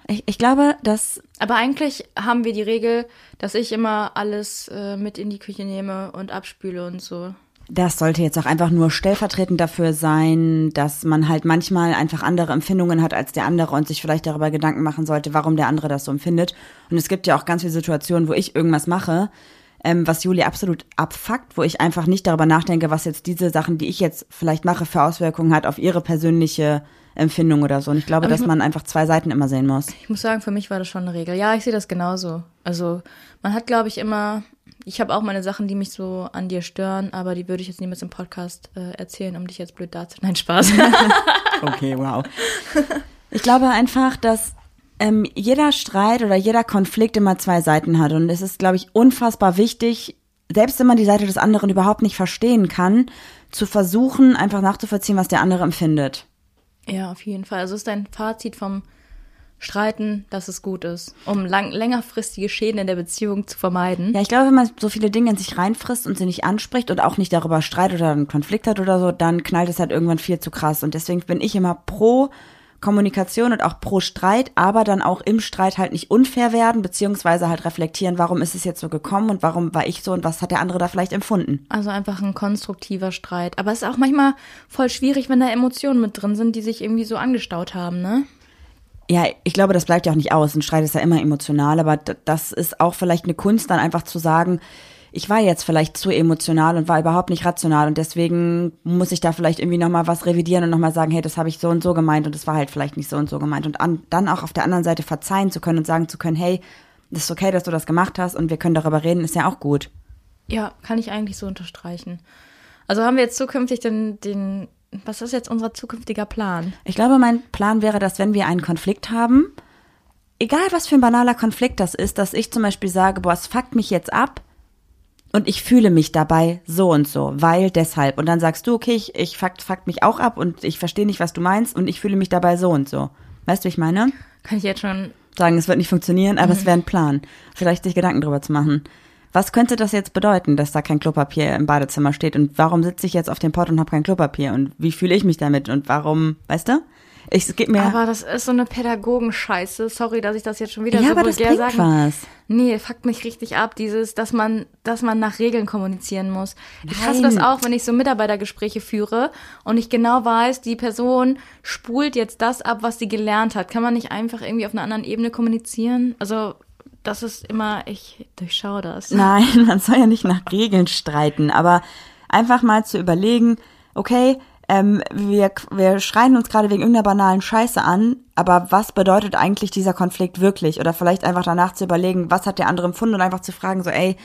ich, ich glaube, dass Aber eigentlich haben wir die Regel, dass ich immer alles äh, mit in die Küche nehme und abspüle und so. Das sollte jetzt auch einfach nur stellvertretend dafür sein, dass man halt manchmal einfach andere Empfindungen hat als der andere und sich vielleicht darüber Gedanken machen sollte, warum der andere das so empfindet. Und es gibt ja auch ganz viele Situationen, wo ich irgendwas mache, ähm, was Juli absolut abfuckt, wo ich einfach nicht darüber nachdenke, was jetzt diese Sachen, die ich jetzt vielleicht mache, für Auswirkungen hat auf ihre persönliche Empfindung oder so. Und ich glaube, Aber ich dass man einfach zwei Seiten immer sehen muss. Ich muss sagen, für mich war das schon eine Regel. Ja, ich sehe das genauso. Also man hat, glaube ich, immer. Ich habe auch meine Sachen, die mich so an dir stören, aber die würde ich jetzt niemals im Podcast äh, erzählen, um dich jetzt blöd darzustellen. Nein, Spaß. Okay, wow. Ich glaube einfach, dass ähm, jeder Streit oder jeder Konflikt immer zwei Seiten hat. Und es ist, glaube ich, unfassbar wichtig, selbst wenn man die Seite des anderen überhaupt nicht verstehen kann, zu versuchen, einfach nachzuvollziehen, was der andere empfindet. ja, auf jeden Fall. Also ist dein Fazit vom Streiten, dass es gut ist, um lang längerfristige Schäden in der Beziehung zu vermeiden. Ja, ich glaube, wenn man so viele Dinge in sich reinfrisst und sie nicht anspricht und auch nicht darüber streitet oder einen Konflikt hat oder so, dann knallt es halt irgendwann viel zu krass. Und deswegen bin ich immer pro Kommunikation und auch pro Streit, aber dann auch im Streit halt nicht unfair werden, beziehungsweise halt reflektieren, warum ist es jetzt so gekommen und warum war ich so und was hat der andere da vielleicht empfunden. Also einfach ein konstruktiver Streit. Aber es ist auch manchmal voll schwierig, wenn da Emotionen mit drin sind, die sich irgendwie so angestaut haben, ne? Ja, ich glaube, das bleibt ja auch nicht aus. Ein Streit ist ja immer emotional, aber das ist auch vielleicht eine Kunst, dann einfach zu sagen, ich war jetzt vielleicht zu emotional und war überhaupt nicht rational und deswegen muss ich da vielleicht irgendwie nochmal was revidieren und nochmal sagen, hey, das habe ich so und so gemeint und das war halt vielleicht nicht so und so gemeint. Und an, dann auch auf der anderen Seite verzeihen zu können und sagen zu können, hey, das ist okay, dass du das gemacht hast und wir können darüber reden, ist ja auch gut. Ja, kann ich eigentlich so unterstreichen. Also haben wir jetzt zukünftig den, den, was ist jetzt unser zukünftiger Plan? Ich glaube, mein Plan wäre, dass wenn wir einen Konflikt haben, egal was für ein banaler Konflikt das ist, dass ich zum Beispiel sage, boah, es fuckt mich jetzt ab und ich fühle mich dabei so und so, weil deshalb. Und dann sagst du, okay, ich, ich fuckt, fuckt mich auch ab und ich verstehe nicht, was du meinst und ich fühle mich dabei so und so. Weißt du, wie ich meine? Kann ich jetzt schon, Sagen, es wird nicht funktionieren, aber es wäre ein Plan. Vielleicht sich Gedanken drüber zu machen. Was könnte das jetzt bedeuten, dass da kein Klopapier im Badezimmer steht? Und warum sitze ich jetzt auf dem Pott und habe kein Klopapier? Und wie fühle ich mich damit? Und warum, weißt du? Ich, es geht mir. Aber das ist so eine Pädagogenscheiße. Sorry, dass ich das jetzt schon wieder ja, so aber das vulgär bringt sagen. was. Nee, fuckt mich richtig ab, dieses, dass man, dass man nach Regeln kommunizieren muss. Ich Nein. hasse das auch, wenn ich so Mitarbeitergespräche führe und ich genau weiß, die Person spult jetzt das ab, was sie gelernt hat. Kann man nicht einfach irgendwie auf einer anderen Ebene kommunizieren? Also, das ist immer, ich durchschaue das. Nein, man soll ja nicht nach Regeln streiten, aber einfach mal zu überlegen, okay, ähm, wir, wir schreien uns gerade wegen irgendeiner banalen Scheiße an, aber was bedeutet eigentlich dieser Konflikt wirklich? Oder vielleicht einfach danach zu überlegen, was hat der andere empfunden und einfach zu fragen, so, ey,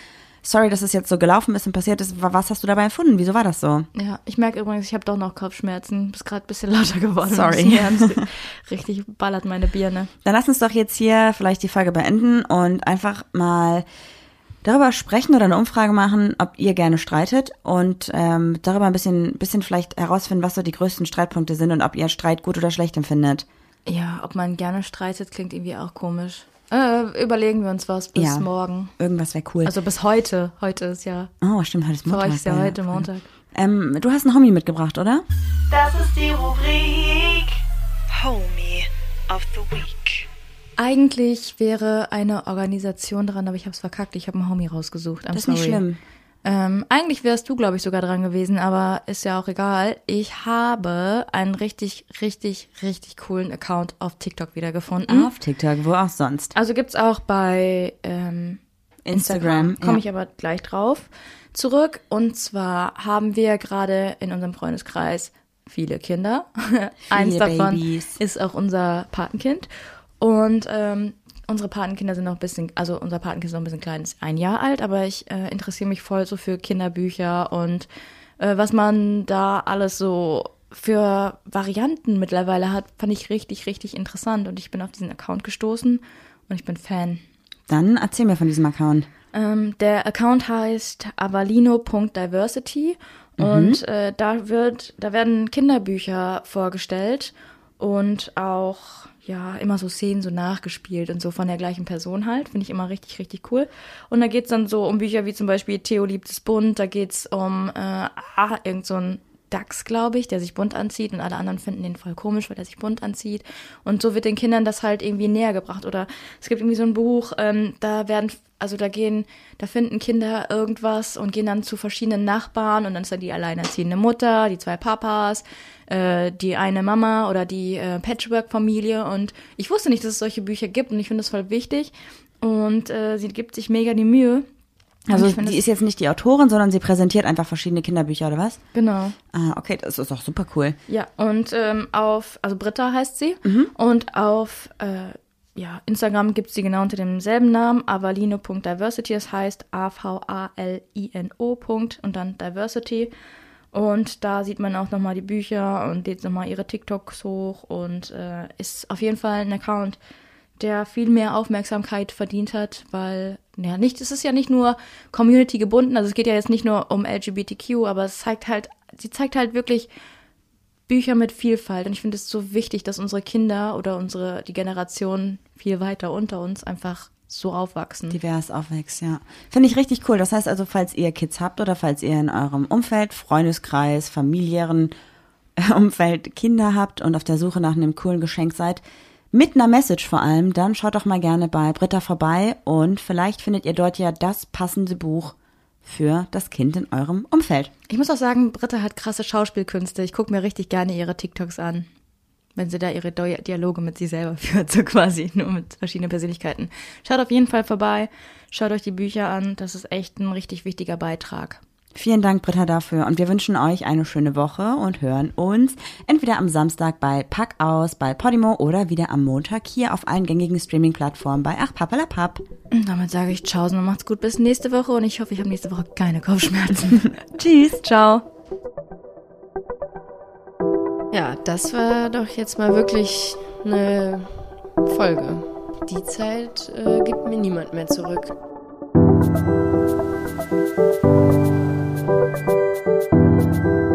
sorry, dass es jetzt so gelaufen ist und passiert ist, wa- was hast du dabei empfunden? Wieso war das so? Ja, ich merke übrigens, ich habe doch noch Kopfschmerzen. Bist gerade ein bisschen lauter geworden. Sorry. Richtig ballert meine Birne. Dann lass uns doch jetzt hier vielleicht die Folge beenden und einfach mal darüber sprechen oder eine Umfrage machen, ob ihr gerne streitet und ähm, darüber ein bisschen, bisschen vielleicht herausfinden, was so die größten Streitpunkte sind und ob ihr Streit gut oder schlecht empfindet. Ja, ob man gerne streitet, klingt irgendwie auch komisch. Äh, überlegen wir uns was bis Ja. morgen. Irgendwas wäre cool. Also bis heute. Heute ist ja, oh, stimmt, heute ist für Montag. euch ist ja heute Montag. Ähm, du hast einen Homie mitgebracht, oder? Das ist die Rubrik Homie of the Week. Eigentlich wäre eine Organisation dran, aber ich habe es verkackt. Ich habe einen Homie rausgesucht. I'm Das ist sorry. nicht schlimm. Ähm, eigentlich wärst du, glaube ich, sogar dran gewesen, aber ist ja auch egal. Ich habe einen richtig, richtig, richtig coolen Account auf TikTok wiedergefunden. Auf TikTok, wo auch sonst. Also gibt's auch bei ähm, Instagram, Instagram. Komme ja. ich aber gleich drauf zurück. Und zwar haben wir gerade in unserem Freundeskreis viele Kinder. Eins davon Babys. ist auch unser Patenkind. Und ähm, unsere Patenkinder sind noch ein bisschen, also unser Patenkind ist noch ein bisschen klein, ist ein Jahr alt, aber ich äh, interessiere mich voll so für Kinderbücher und äh, was man da alles so für Varianten mittlerweile hat, fand ich richtig, richtig interessant. Und ich bin auf diesen Account gestoßen und ich bin Fan. Dann erzähl mir von diesem Account. Ähm, der Account heißt avalino.diversity und äh, da wird, da werden Kinderbücher vorgestellt und auch ja immer so Szenen so nachgespielt und so von der gleichen Person halt. Finde ich immer richtig, richtig cool. Und da geht's dann so um Bücher wie zum Beispiel Theo liebt es bunt, da geht's um äh, ah, irgend so ein Dachs, glaube ich, der sich bunt anzieht und alle anderen finden den voll komisch, weil er sich bunt anzieht. Und so wird den Kindern das halt irgendwie näher gebracht. Oder es gibt irgendwie so ein Buch, ähm, da werden, also da gehen, da finden Kinder irgendwas und gehen dann zu verschiedenen Nachbarn und dann ist da die alleinerziehende Mutter, die zwei Papas, äh, die eine Mama oder die äh, Patchwork-Familie. Und ich wusste nicht, dass es solche Bücher gibt und ich finde das voll wichtig. Und äh, sie gibt sich mega die Mühe. Also die ist jetzt nicht die Autorin, sondern sie präsentiert einfach verschiedene Kinderbücher, oder was? Genau. Ah, okay, das ist doch super cool. Ja, und ähm, auf, also Britta heißt sie. Und auf äh, ja, Instagram gibt sie genau unter demselben Namen, avalino.diversity. Das heißt A-V-A-L-I-N-O. Und dann Diversity. Und da sieht man auch nochmal die Bücher und lädt nochmal ihre TikToks hoch und äh, ist auf jeden Fall ein Account, der viel mehr Aufmerksamkeit verdient hat, weil ja nicht, es ist ja nicht nur Community gebunden, also es geht ja jetzt nicht nur um LGBTQ, aber es zeigt halt, sie zeigt halt wirklich Bücher mit Vielfalt und ich finde es so wichtig, dass unsere Kinder oder unsere die Generation viel weiter unter uns einfach so aufwachsen. Divers aufwächst, ja. Finde ich richtig cool. Das heißt also, falls ihr Kids habt oder falls ihr in eurem Umfeld, Freundeskreis, familiären Umfeld Kinder habt und auf der Suche nach einem coolen Geschenk seid, mit einer Message vor allem, dann schaut doch mal gerne bei Britta vorbei und vielleicht findet ihr dort ja das passende Buch für das Kind in eurem Umfeld. Ich muss auch sagen, Britta hat krasse Schauspielkünste. Ich gucke mir richtig gerne ihre TikToks an, wenn sie da ihre Dialoge mit sich selber führt, so quasi, nur mit verschiedenen Persönlichkeiten. Schaut auf jeden Fall vorbei, schaut euch die Bücher an. Das ist echt ein richtig wichtiger Beitrag. Vielen Dank, Britta, dafür. Und wir wünschen euch eine schöne Woche und hören uns entweder am Samstag bei Pack aus, bei Podimo oder wieder am Montag hier auf allen gängigen Streaming-Plattformen bei Ach Pappalapapp. Und damit sage ich Tschaußen und macht's gut bis nächste Woche und ich hoffe, ich habe nächste Woche keine Kopfschmerzen. Tschüss. Ciao. Ja, das war doch jetzt mal wirklich eine Folge. Die Zeit äh, gibt mir niemand mehr zurück. thank you